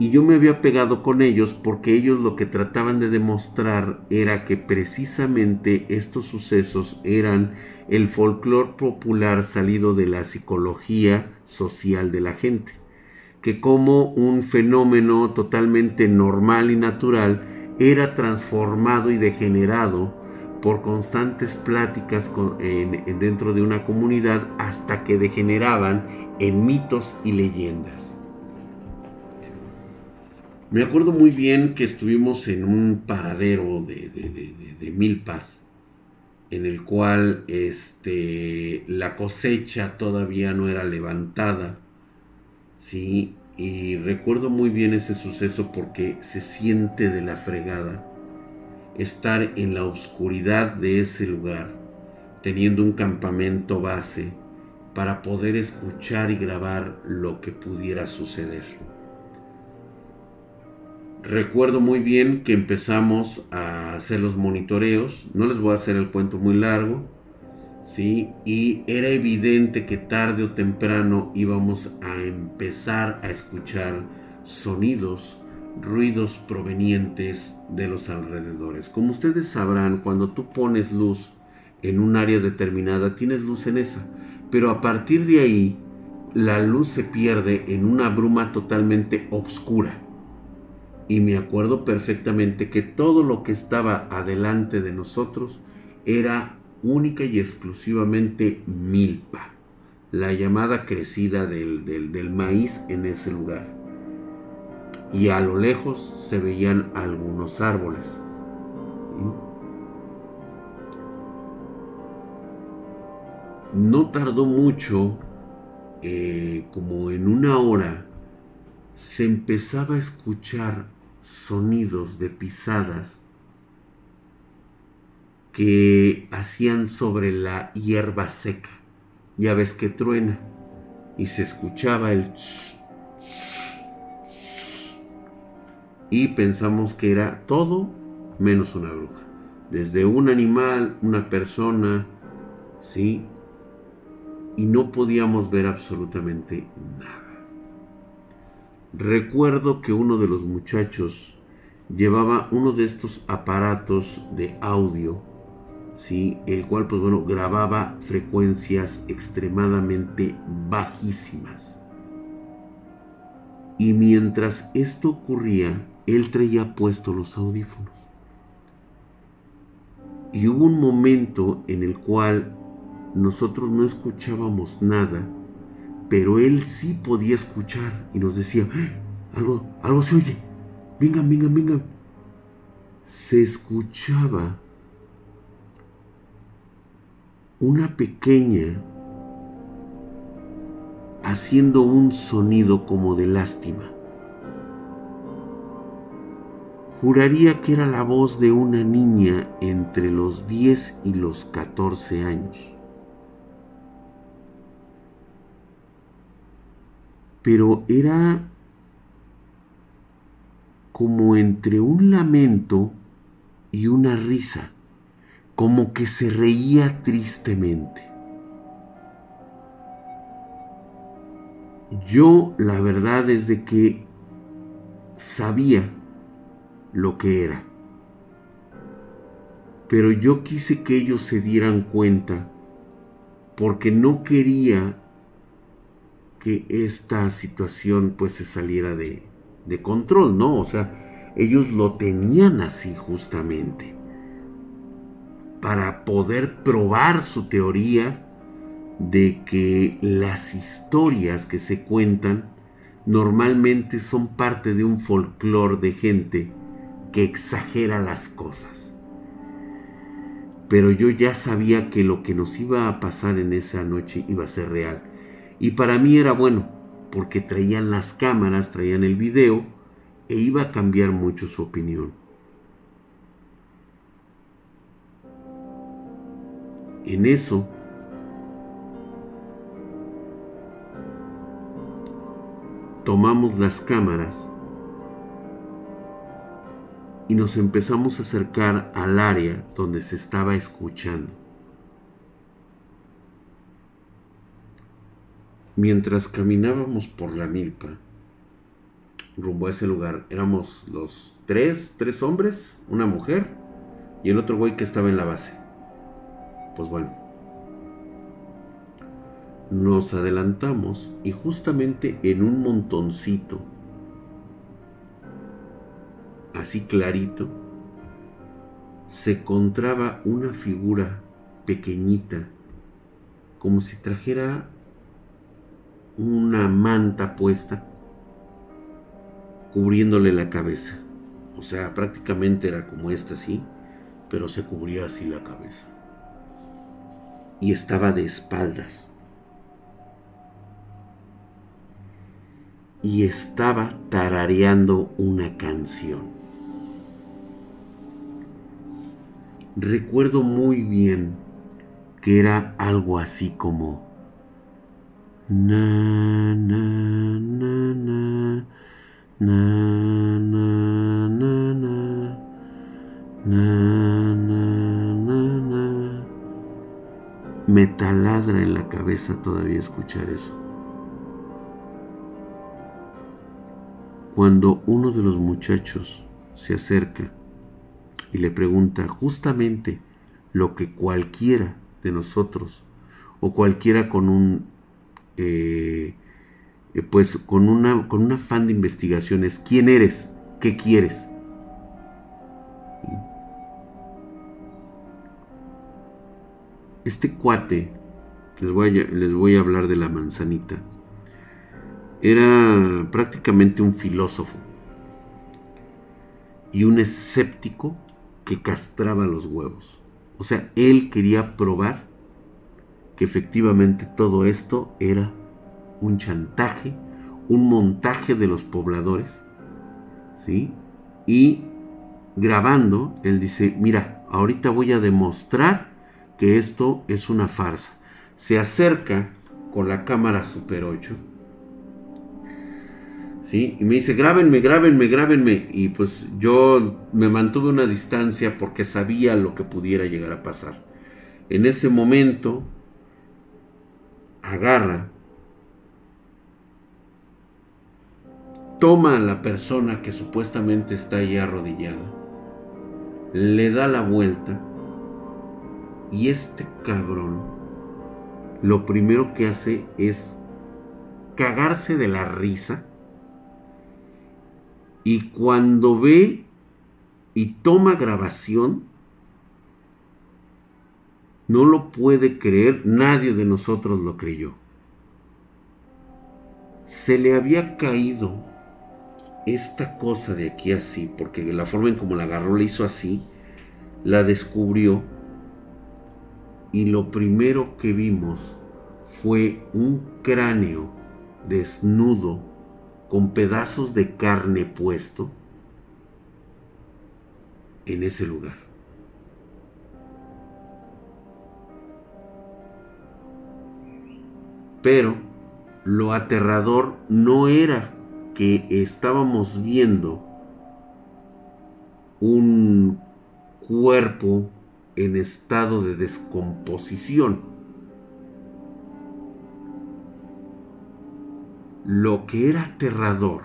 y yo me había pegado con ellos porque ellos lo que trataban de demostrar era que precisamente estos sucesos eran el folclore popular salido de la psicología social de la gente, que como un fenómeno totalmente normal y natural era transformado y degenerado por constantes pláticas dentro de una comunidad hasta que degeneraban en mitos y leyendas. Me acuerdo muy bien que estuvimos en un paradero de, de, Milpas, en el cual este, la cosecha todavía no era levantada, ¿sí? Y recuerdo muy bien ese suceso porque se siente de la fregada estar en la oscuridad de ese lugar, teniendo un campamento base para poder escuchar y grabar lo que pudiera suceder. Recuerdo muy bien que empezamos a hacer los monitoreos, no les voy a hacer el cuento muy largo, ¿sí? Y era evidente que tarde o temprano íbamos a empezar a escuchar sonidos, ruidos provenientes de los alrededores. Como ustedes sabrán, cuando tú pones luz en un área determinada, tienes luz en esa, pero a partir de ahí, la luz se pierde en una bruma totalmente oscura y me acuerdo perfectamente que todo lo que estaba adelante de nosotros era única y exclusivamente milpa, la llamada crecida del, maíz en ese lugar. Y a lo lejos se veían algunos árboles. No tardó mucho, eh, como en una hora, se empezaba a escuchar sonidos de pisadas que hacían sobre la hierba seca. Ya ves que truena y se escuchaba el y pensamos que era todo menos una bruja. Desde un animal, una persona, ¿sí? Y no podíamos ver absolutamente nada. Recuerdo que uno de los muchachos llevaba uno de estos aparatos de audio, ¿sí? el cual pues grababa frecuencias extremadamente bajísimas. Y mientras esto ocurría, él traía puestos los audífonos. Y hubo un momento en el cual nosotros no escuchábamos nada pero él sí podía escuchar y nos decía, ¡Ah! algo, algo se oye, vengan, vengan, vengan. Se escuchaba una pequeña haciendo un sonido como de lástima. Juraría que era la voz de una niña entre los 10 y los 14 años. Pero era como entre un lamento y una risa, como que se reía tristemente. Yo la verdad es de que sabía lo que era, pero yo quise que ellos se dieran cuenta porque no quería que esta situación pues se saliera de, de control, ¿no? O sea, ellos lo tenían así justamente para poder probar su teoría de que las historias que se cuentan normalmente son parte de un folclore de gente que exagera las cosas. Pero yo ya sabía que lo que nos iba a pasar en esa noche iba a ser real y para mí era bueno, porque traían las cámaras, traían el video, e iba a cambiar mucho su opinión. En eso, tomamos las cámaras y nos empezamos a acercar al área donde se estaba escuchando. Mientras caminábamos por la milpa, rumbo a ese lugar, éramos los tres, tres hombres, una mujer y el otro güey que estaba en la base. Pues bueno, nos adelantamos y justamente en un montoncito, así clarito, se encontraba una figura pequeñita, como si trajera una manta puesta cubriéndole la cabeza. O sea, prácticamente era como esta así, pero se cubría así la cabeza. Y estaba de espaldas. Y estaba tarareando una canción. Recuerdo muy bien que era algo así como na na na na. Na na na na. Na na na me taladra en la cabeza todavía escuchar eso. Cuando uno de los muchachos se acerca y le pregunta justamente lo que cualquiera de nosotros o cualquiera con un eh, eh, pues con una con un afán de investigación es quién eres, qué quieres. Este cuate, les voy, les voy a hablar de la manzanita, era prácticamente un filósofo y un escéptico que castraba los huevos. O sea, él quería probar que efectivamente todo esto era un chantaje, un montaje de los pobladores, ¿sí? Y grabando, él dice, mira, ahorita voy a demostrar que esto es una farsa. Se acerca con la cámara Super 8. ¿Sí? Y me dice, grábenme, grábenme, grábenme. Y pues yo me mantuve una distancia porque sabía lo que pudiera llegar a pasar. En ese momento, agarra, toma a la persona que supuestamente está ahí arrodillada, le da la vuelta y este cabrón lo primero que hace es cagarse de la risa. Y cuando ve y toma grabación, no lo puede creer, nadie de nosotros lo creyó. Se le había caído esta cosa de aquí así, porque la forma en como la agarró le hizo así, la descubrió y lo primero que vimos fue un cráneo desnudo con pedazos de carne puesto en ese lugar. Pero lo aterrador no era que estábamos viendo un cuerpo en estado de descomposición. Lo que era aterrador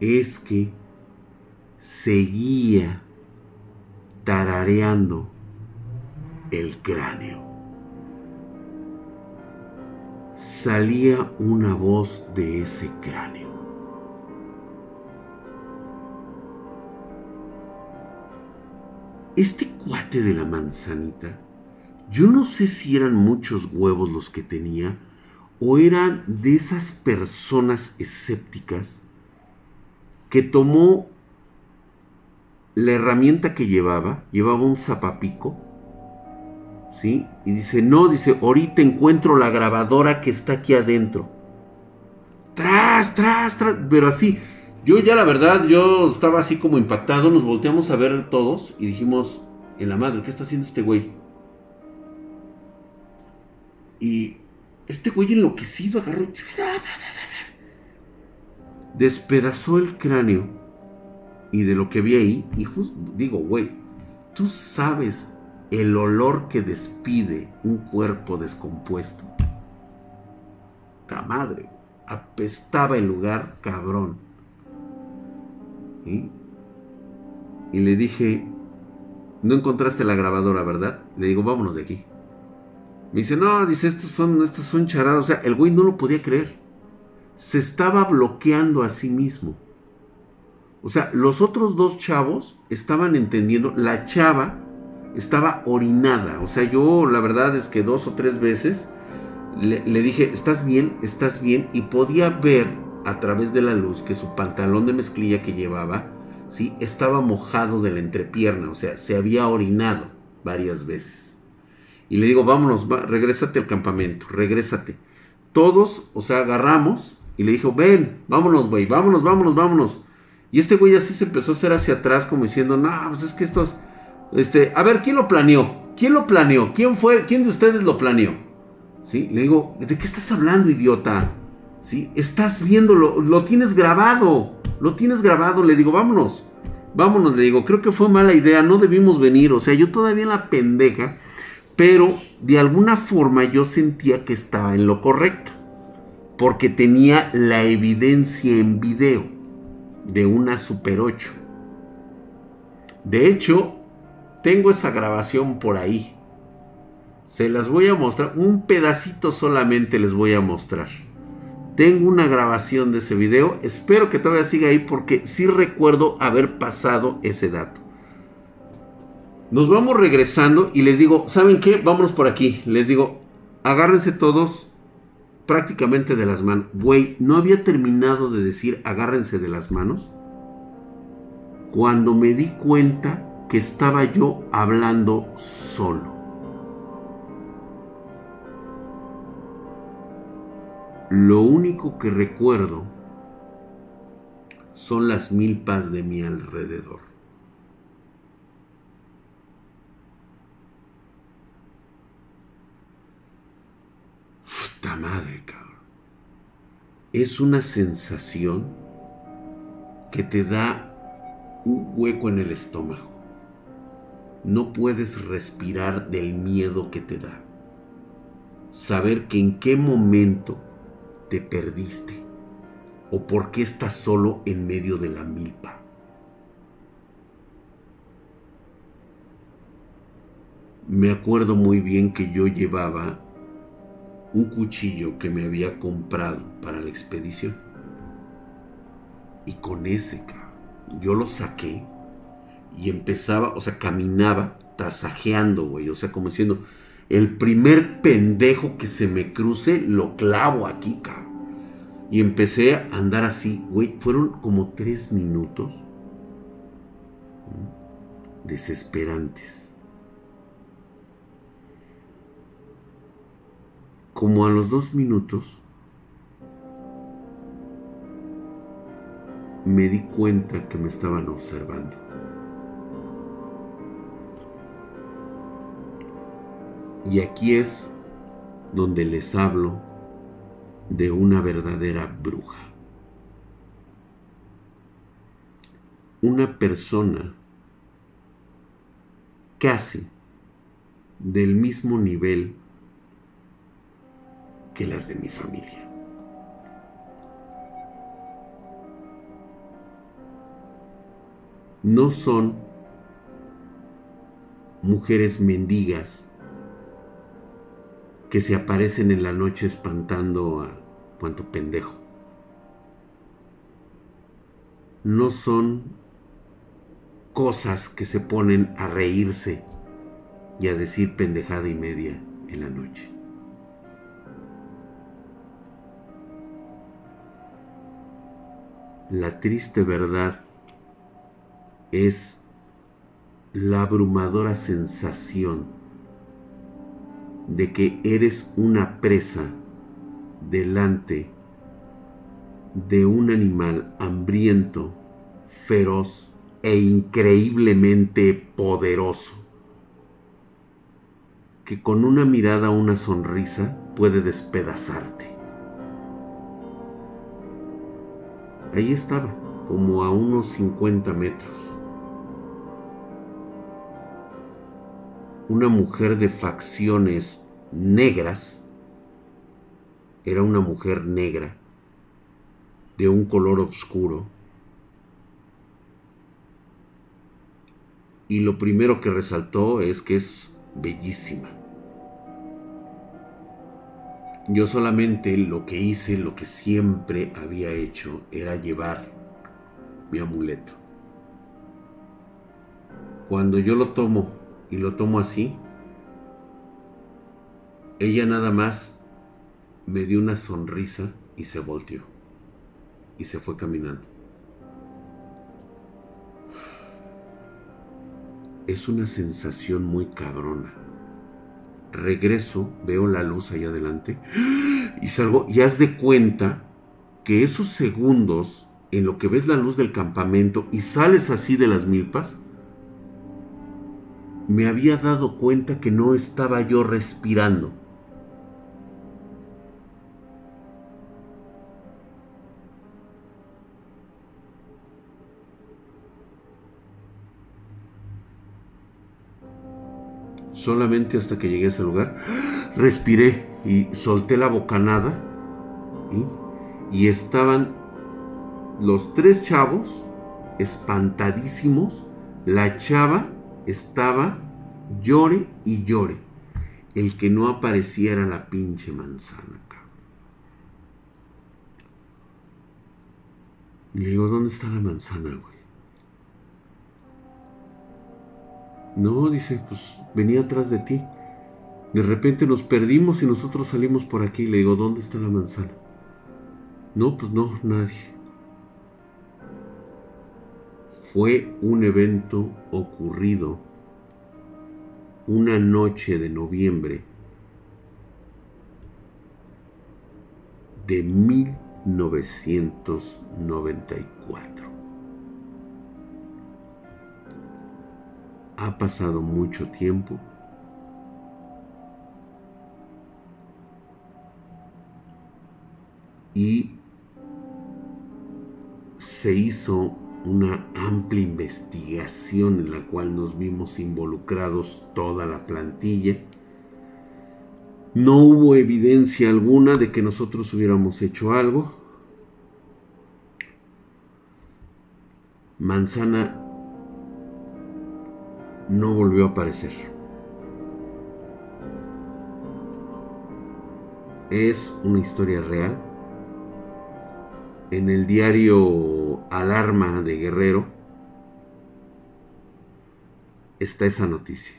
es que seguía tarareando el cráneo. Salía una voz de ese cráneo. Este cuate de la manzanita, yo no sé si eran muchos huevos los que tenía o eran de esas personas escépticas que tomó la herramienta que llevaba, llevaba un zapapico, ¿sí? Y dice, no, dice, ahorita encuentro la grabadora que está aquí adentro. Tras, tras, tras, pero así, yo ya la verdad, yo estaba así como impactado, nos volteamos a ver todos y dijimos, en la madre, ¿qué está haciendo este güey? Y este güey enloquecido agarró, despedazó el cráneo y de lo que vi ahí, y digo, güey, tú sabes el olor que despide un cuerpo descompuesto. Ta madre, apestaba el lugar cabrón. Y le dije, no encontraste la grabadora, ¿verdad? Le digo, vámonos de aquí. Me dice, no, dice, estos son, estos son charadas. O sea, el güey no lo podía creer. Se estaba bloqueando a sí mismo. O sea, los otros dos chavos estaban entendiendo. La chava estaba orinada. O sea, yo la verdad es que dos o tres veces le, dije, ¿estás bien? ¿Estás bien? Y podía ver a través de la luz que su pantalón de mezclilla que llevaba, ¿sí? estaba mojado de la entrepierna, o sea, se había orinado varias veces. Y le digo, vámonos, va, regrésate al campamento, regrésate. Todos, o sea, agarramos y le dijo, ven, vámonos, güey, vámonos, vámonos, vámonos. Y este güey así se empezó a hacer hacia atrás como diciendo, no, pues es que estos, este, a ver, ¿quién lo planeó? ¿Quién lo planeó? ¿Quién fue? ¿Quién de ustedes lo planeó? ¿Sí? Le digo, ¿de qué estás hablando, idiota? ¿sí? Estás viéndolo, lo tienes grabado, lo tienes grabado, le digo, vámonos. vámonos, le digo, creo que fue mala idea, no debimos venir, o sea, yo todavía en la pendeja, pero de alguna forma yo sentía que estaba en lo correcto, porque tenía la evidencia en video de una Super 8. De hecho, tengo esa grabación por ahí. Se las voy a mostrar, un pedacito solamente les voy a mostrar. Tengo una grabación de ese video. Espero que todavía siga ahí porque sí recuerdo haber pasado ese dato. Nos vamos regresando y les digo, ¿saben qué? Vámonos por aquí. Les digo, agárrense todos prácticamente de las manos. Güey, no había terminado de decir agárrense de las manos cuando me di cuenta estaba yo hablando solo. Lo único que recuerdo son las milpas de mi alrededor. Puta madre, cabrón. Es una sensación que te da un hueco en el estómago. No puedes respirar del miedo que te da. Saber que en qué momento te perdiste? ¿O por qué estás solo en medio de la milpa? Me acuerdo muy bien que yo llevaba un cuchillo que me había comprado para la expedición. Y con ese, yo lo saqué y empezaba, o sea, caminaba tasajeando, güey, o sea, como diciendo, el primer pendejo que se me cruce, lo clavo aquí, cabrón. Y empecé a andar así, güey. Fueron como tres minutos desesperantes. Como a los dos minutos, me di cuenta que me estaban observando. Y aquí es donde les hablo de una verdadera bruja. Una persona casi del mismo nivel que las de mi familia. No son mujeres mendigas que se aparecen en la noche espantando a cuanto pendejo. No son cosas que se ponen a reírse y a decir pendejada y media en la noche. La triste verdad es la abrumadora sensación de que eres una presa delante de un animal hambriento, feroz e increíblemente poderoso, que con una mirada o una sonrisa puede despedazarte. Ahí estaba, como a unos 50 metros. Una mujer de facciones negras, era una mujer negra, de un color oscuro, y lo primero que resaltó es que es bellísima. Yo solamente lo que hice, lo que siempre había hecho, era llevar mi amuleto. Cuando yo lo tomo y lo tomo así, ella nada más me dio una sonrisa y se volteó y se fue caminando. Es una sensación muy cabrona. Regreso, veo la luz ahí adelante y salgo y haz de cuenta que esos segundos en lo que ves la luz del campamento y sales así de las milpas, me había dado cuenta que no estaba yo respirando. Solamente hasta que llegué a ese lugar, respiré y solté la bocanada. Y estaban los tres chavos espantadísimos, la chava estaba llore y llore. El que no apareciera la pinche manzana, Y le digo, ¿dónde está la manzana, güey? No, dice, pues venía atrás de ti. De repente nos perdimos y nosotros salimos por aquí. Le digo, ¿dónde está la manzana? No, pues no, nadie. Fue un evento ocurrido una noche de noviembre de 1994. Ha pasado mucho tiempo. Y se hizo una amplia investigación en la cual nos vimos involucrados toda la plantilla. No hubo evidencia alguna de que nosotros hubiéramos hecho algo. Manzana no volvió a aparecer. Es una historia real en el diario Alarma de Guerrero está esa noticia.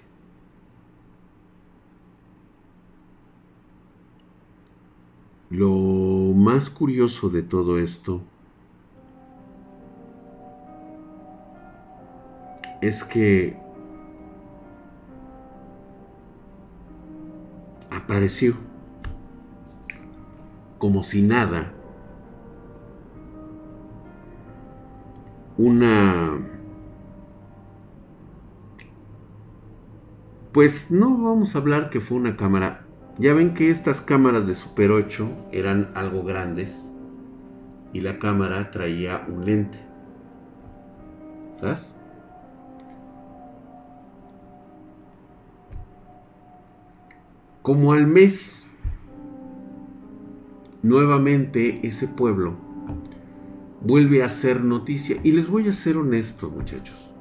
Lo más curioso de todo esto es que apareció como si nada una... Pues no vamos a hablar que fue una cámara. Ya ven que estas cámaras de Super 8 eran algo grandes y la cámara traía un lente. ¿Sabes? Como al mes, nuevamente ese pueblo vuelve a ser noticia. Y les voy a ser honesto, muchachos.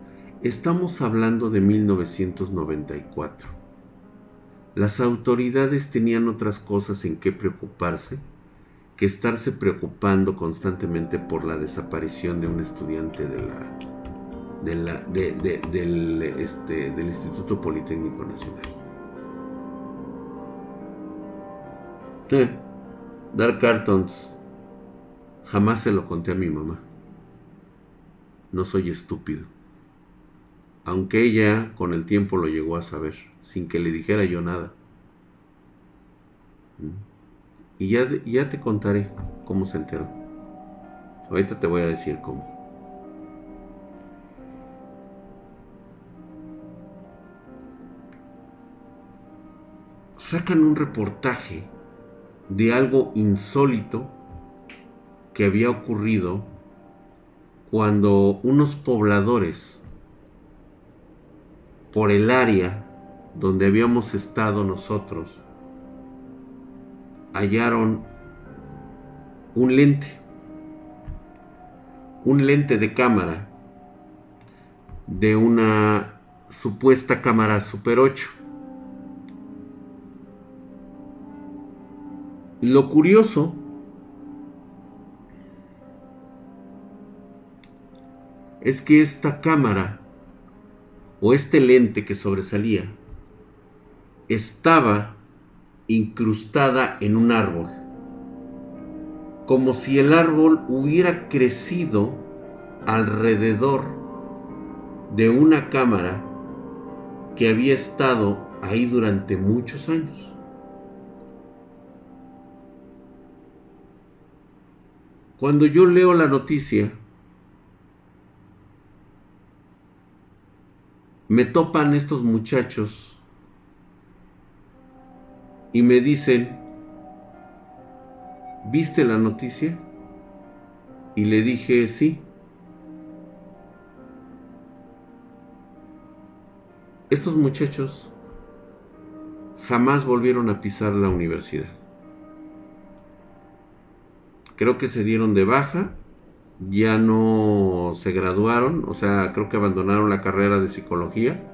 Estamos hablando de 1994. Las autoridades tenían otras cosas en qué preocuparse que estarse preocupando constantemente por la desaparición de un estudiante de la, de la del, este, del Instituto Politécnico Nacional. Dark Cartons Jamás se lo conté a mi mamá. No soy estúpido. Aunque ella con el tiempo lo llegó a saber, sin que le dijera yo nada. ¿Mm? Y ya, ya te contaré cómo se enteró. Ahorita te voy a decir cómo. Sacan un reportaje de algo insólito que había ocurrido cuando unos pobladores por el área donde habíamos estado nosotros hallaron un lente, un lente de cámara de una supuesta cámara Super 8. Lo curioso es que esta cámara o este lente que sobresalía estaba incrustada en un árbol, como si el árbol hubiera crecido alrededor de una cámara que había estado ahí durante muchos años. Cuando yo leo la noticia, me topan estos muchachos y me dicen, ¿viste la noticia? Y le dije, sí. Estos muchachos jamás volvieron a pisar la universidad. Creo que se dieron de baja, ya no se graduaron, o sea, creo que abandonaron la carrera de psicología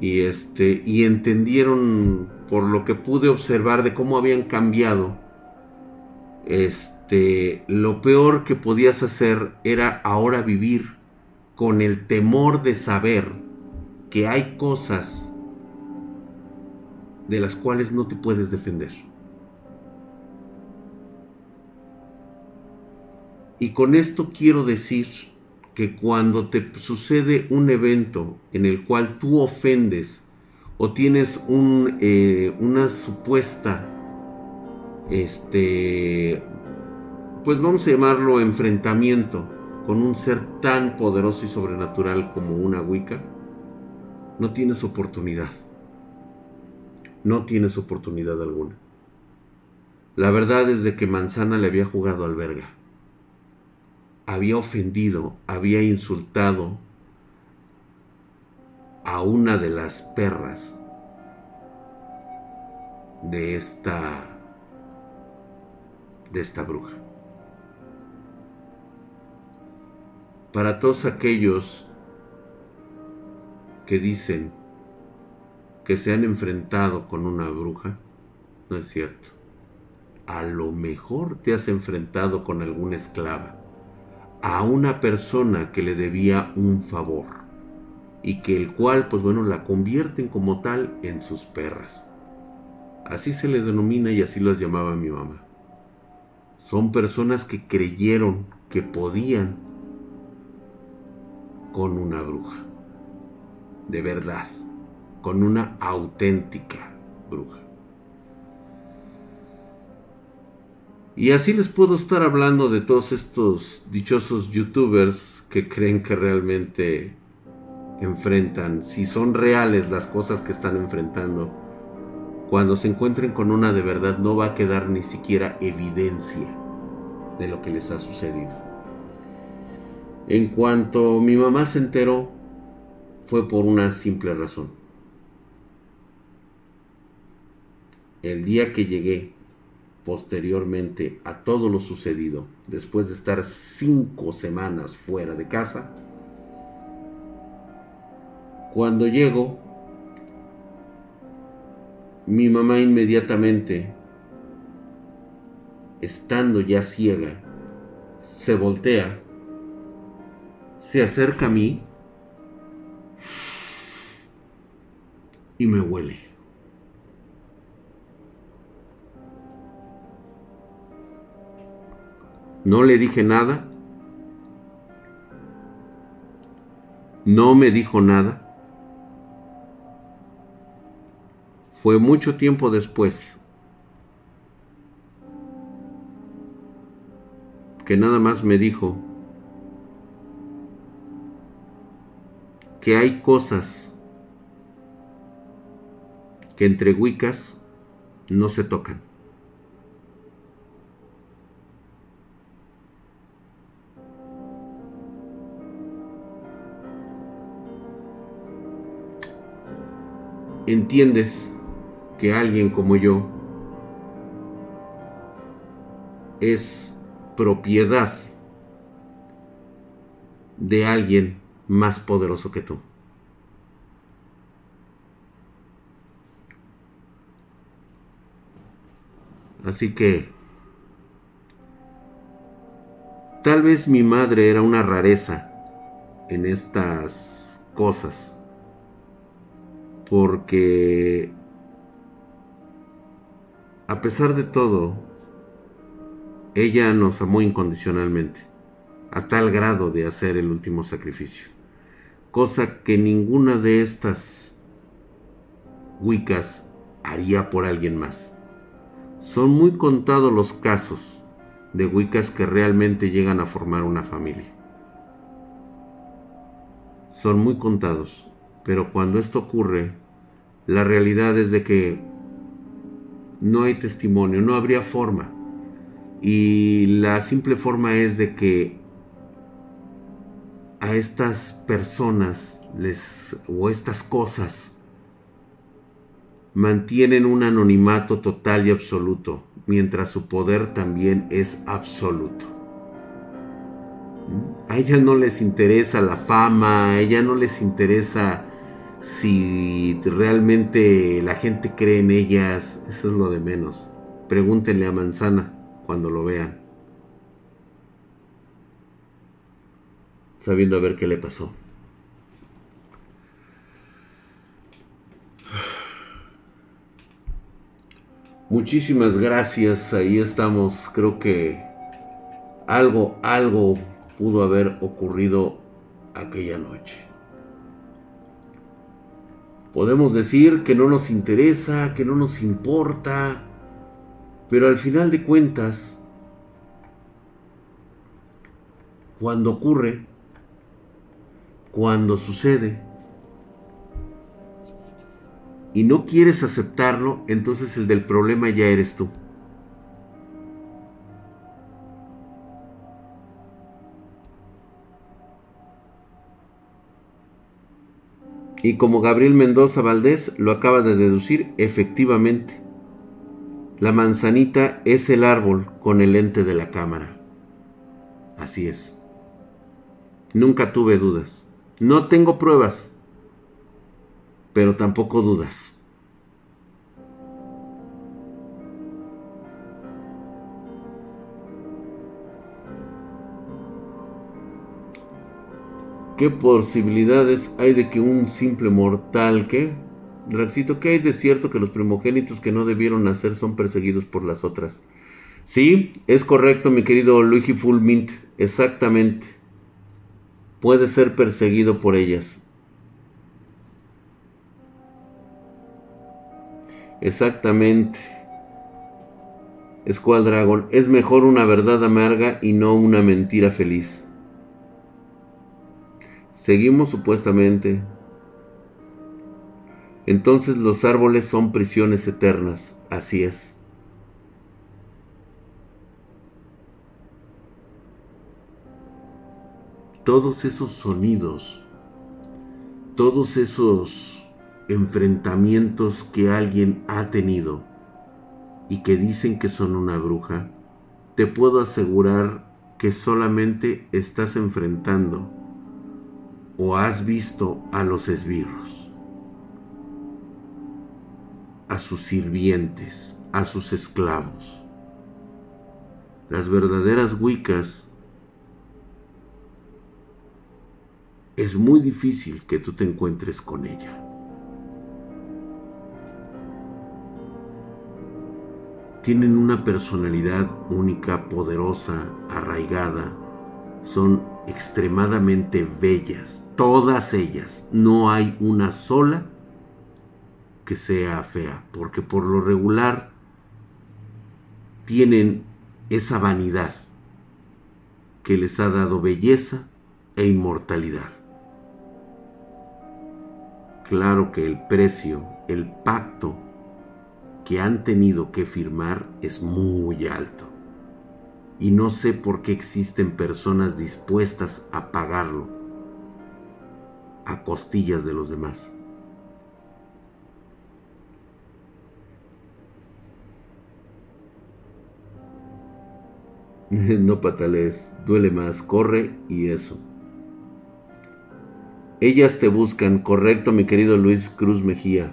y este y entendieron por lo que pude observar de cómo habían cambiado este lo peor que podías hacer era ahora vivir con el temor de saber que hay cosas de las cuales no te puedes defender. Y con esto quiero decir que cuando te sucede un evento en el cual tú ofendes o tienes eh, una supuesta, este, pues vamos a llamarlo enfrentamiento con un ser tan poderoso y sobrenatural como una Wicca, no tienes oportunidad. No tienes oportunidad alguna. La verdad es de que Manzana le había jugado al verga había ofendido, había insultado a una de las perras de esta de esta bruja. Para todos aquellos que dicen que se han enfrentado con una bruja, no es cierto. A lo mejor te has enfrentado con alguna esclava a una persona que le debía un favor y que el cual, pues bueno, la convierten como tal en sus perras. Así se le denomina y así las llamaba mi mamá. Son personas que creyeron que podían con una bruja. De verdad, con una auténtica bruja. Y así les puedo estar hablando de todos estos dichosos youtubers que creen que realmente enfrentan, si son reales las cosas que están enfrentando, cuando se encuentren con una de verdad no va a quedar ni siquiera evidencia de lo que les ha sucedido. En cuanto mi mamá se enteró, fue por una simple razón. El día que llegué posteriormente a todo lo sucedido, después de estar cinco semanas fuera de casa, cuando llego, mi mamá inmediatamente, estando ya ciega, se voltea, se acerca a mí y me huele. No le dije nada. No me dijo nada. Fue mucho tiempo después que nada más me dijo que hay cosas que entre huicas no se tocan. Entiendes que alguien como yo es propiedad de alguien más poderoso que tú. Así que tal vez mi madre era una rareza en estas cosas porque a pesar de todo, ella nos amó incondicionalmente, a tal grado de hacer el último sacrificio, cosa que ninguna de estas Wiccas haría por alguien más. Son muy contados los casos de Wiccas que realmente llegan a formar una familia. Son muy contados. Pero cuando esto ocurre, la realidad es de que no hay testimonio, no habría forma. Y la simple forma es de que a estas personas les o estas cosas mantienen un anonimato total y absoluto, mientras su poder también es absoluto. A ella no les interesa la fama, a ella no les interesa si realmente la gente cree en ellas, eso es lo de menos. Pregúntenle a Manzana cuando lo vean. Sabiendo a ver qué le pasó. Muchísimas gracias, ahí estamos. Creo que algo, algo pudo haber ocurrido aquella noche. Podemos decir que no nos interesa, que no nos importa, pero al final de cuentas, cuando ocurre, cuando sucede, y no quieres aceptarlo, entonces el del problema ya eres tú. Y como Gabriel Mendoza Valdés lo acaba de deducir, efectivamente, la manzanita es el árbol con el lente de la cámara. Así es. Nunca tuve dudas. No tengo pruebas, pero tampoco dudas. ¿Qué posibilidades hay de que un simple mortal que... Raxito, ¿qué hay de cierto que los primogénitos que no debieron nacer son perseguidos por las otras? Sí, es correcto, mi querido Luigi Fulmint, exactamente. Puede ser perseguido por ellas. Exactamente. Dragon, es mejor una verdad amarga y no una mentira feliz. Seguimos supuestamente. Entonces los árboles son prisiones eternas. Así es. Todos esos sonidos, todos esos enfrentamientos que alguien ha tenido y que dicen que son una bruja, te puedo asegurar que solamente estás enfrentando o has visto a los esbirros, a sus sirvientes, a sus esclavos. Las verdaderas wicas es muy difícil que tú te encuentres con ella. Tienen una personalidad única, poderosa, arraigada. Son extremadamente bellas, todas ellas. No hay una sola que sea fea, porque por lo regular tienen esa vanidad que les ha dado belleza e inmortalidad. Claro que el precio, el pacto que han tenido que firmar es muy alto y no sé por qué existen personas dispuestas a pagarlo a costillas de los demás. No patales, duele más, corre y eso. Ellas te buscan, correcto mi querido Luis Cruz Mejía.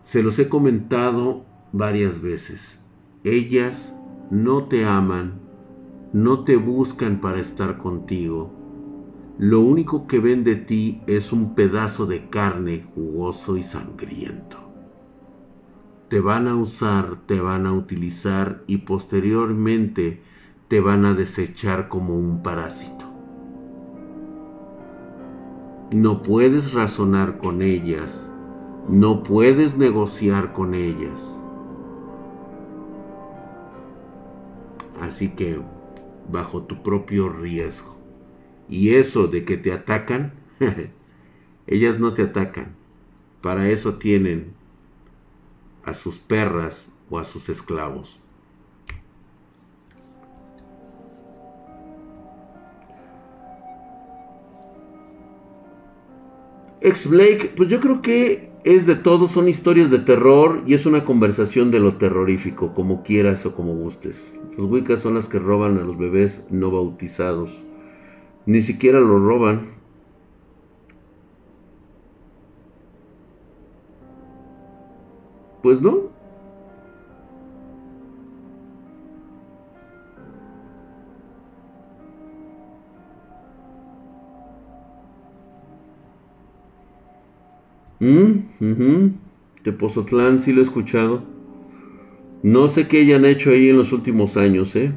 Se los he comentado varias veces ellas no te aman, no te buscan para estar contigo. Lo único que ven de ti es un pedazo de carne jugoso y sangriento. Te van a usar, te van a utilizar y posteriormente te van a desechar como un parásito. No puedes razonar con ellas, no puedes negociar con ellas Así que bajo tu propio riesgo. Y eso de que te atacan, ellas no te atacan. Para eso tienen a sus perras o a sus esclavos. Ex Blake, pues yo creo que es de todo, son historias de terror y es una conversación de lo terrorífico, como quieras o como gustes. Los Wiccas son las que roban a los bebés no bautizados. Ni siquiera los roban. Pues no. Mm, Tepozotlán, sí lo he escuchado. No sé qué hayan hecho ahí en los últimos años, ¿eh?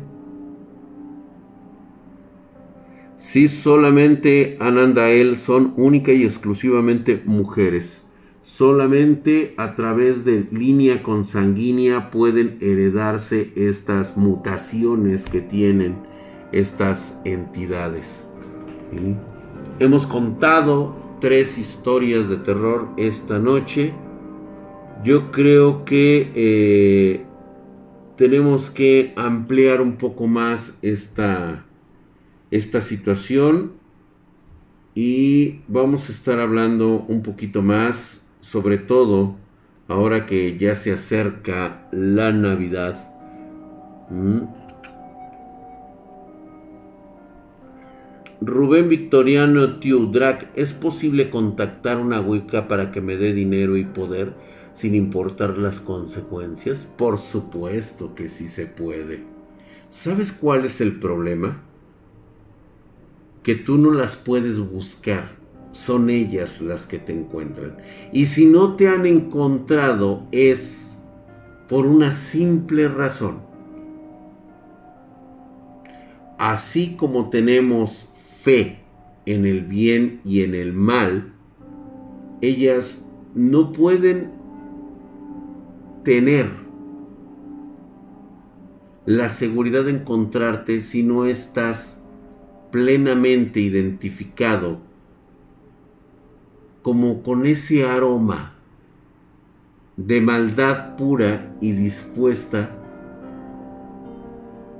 Sí, solamente Anandael son única y exclusivamente mujeres. Solamente a través de línea consanguínea pueden heredarse estas mutaciones que tienen estas entidades. Hemos contado tres historias de terror esta noche. Yo creo que eh, tenemos que ampliar un poco más esta, esta situación y vamos a estar hablando un poquito más, sobre todo ahora que ya se acerca la Navidad. Mm. Rubén Victoriano Tiudrak, ¿es posible contactar una Wicca para que me dé dinero y poder sin importar las consecuencias? Por supuesto que sí se puede. ¿Sabes cuál es el problema? Que tú no las puedes buscar, son ellas las que te encuentran. Y si no te han encontrado es por una simple razón. Así como tenemos fe en el bien y en el mal, ellas no pueden tener la seguridad de encontrarte si no estás plenamente identificado como con ese aroma de maldad pura y dispuesta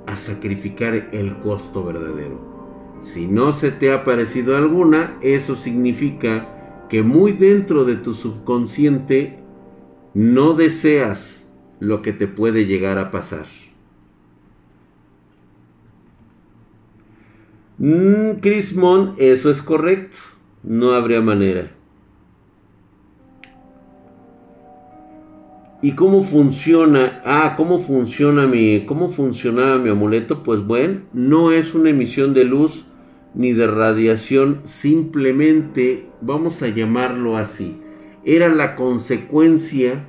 a sacrificar el costo verdadero. Si no se te ha parecido alguna, eso significa que muy dentro de tu subconsciente no deseas lo que te puede llegar a pasar. Mm, Chris Mon, eso es correcto. No habría manera. ¿Y cómo funciona? Ah, ¿cómo funciona mi, cómo funcionaba mi amuleto? Pues bueno, no es una emisión de luz ni de radiación, simplemente vamos a llamarlo así. Era la consecuencia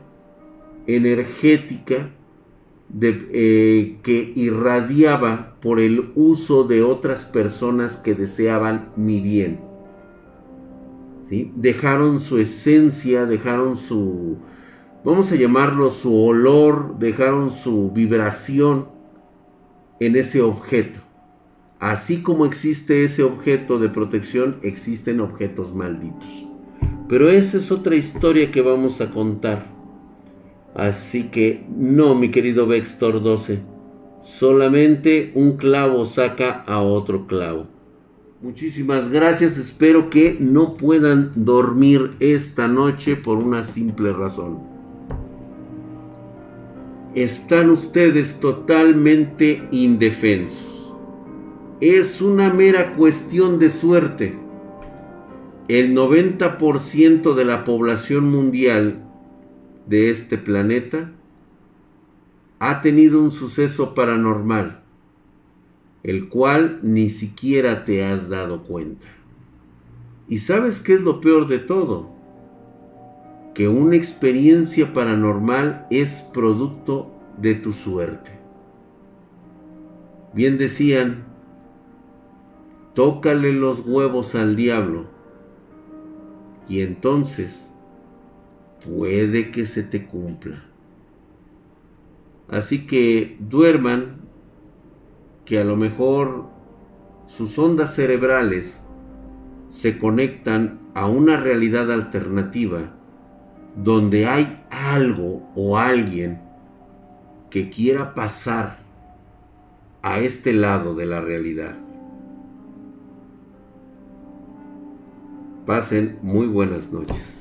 energética de, eh, que irradiaba por el uso de otras personas que deseaban mi bien. ¿Sí? Dejaron su esencia, dejaron su, vamos a llamarlo su olor, dejaron su vibración en ese objeto. Así como existe ese objeto de protección, existen objetos malditos. Pero esa es otra historia que vamos a contar. Así que no, mi querido Vextor 12. Solamente un clavo saca a otro clavo. Muchísimas gracias. Espero que no puedan dormir esta noche por una simple razón. Están ustedes totalmente indefensos es una mera cuestión de suerte. El 90% de la población mundial de este planeta ha tenido un suceso paranormal, el cual ni siquiera te has dado cuenta. ¿Y sabes qué es lo peor de todo? Que una experiencia paranormal es producto de tu suerte. Bien decían, tócale los huevos al diablo y entonces puede que se te cumpla. Así que duerman, que a lo mejor sus ondas cerebrales se conectan a una realidad alternativa donde hay algo o alguien que quiera pasar a este lado de la realidad. pasen muy buenas noches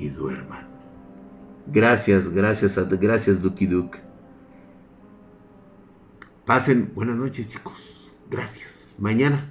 y duerman. Gracias, gracias, gracias Duki Duk. Pasen buenas noches chicos. Gracias. Mañana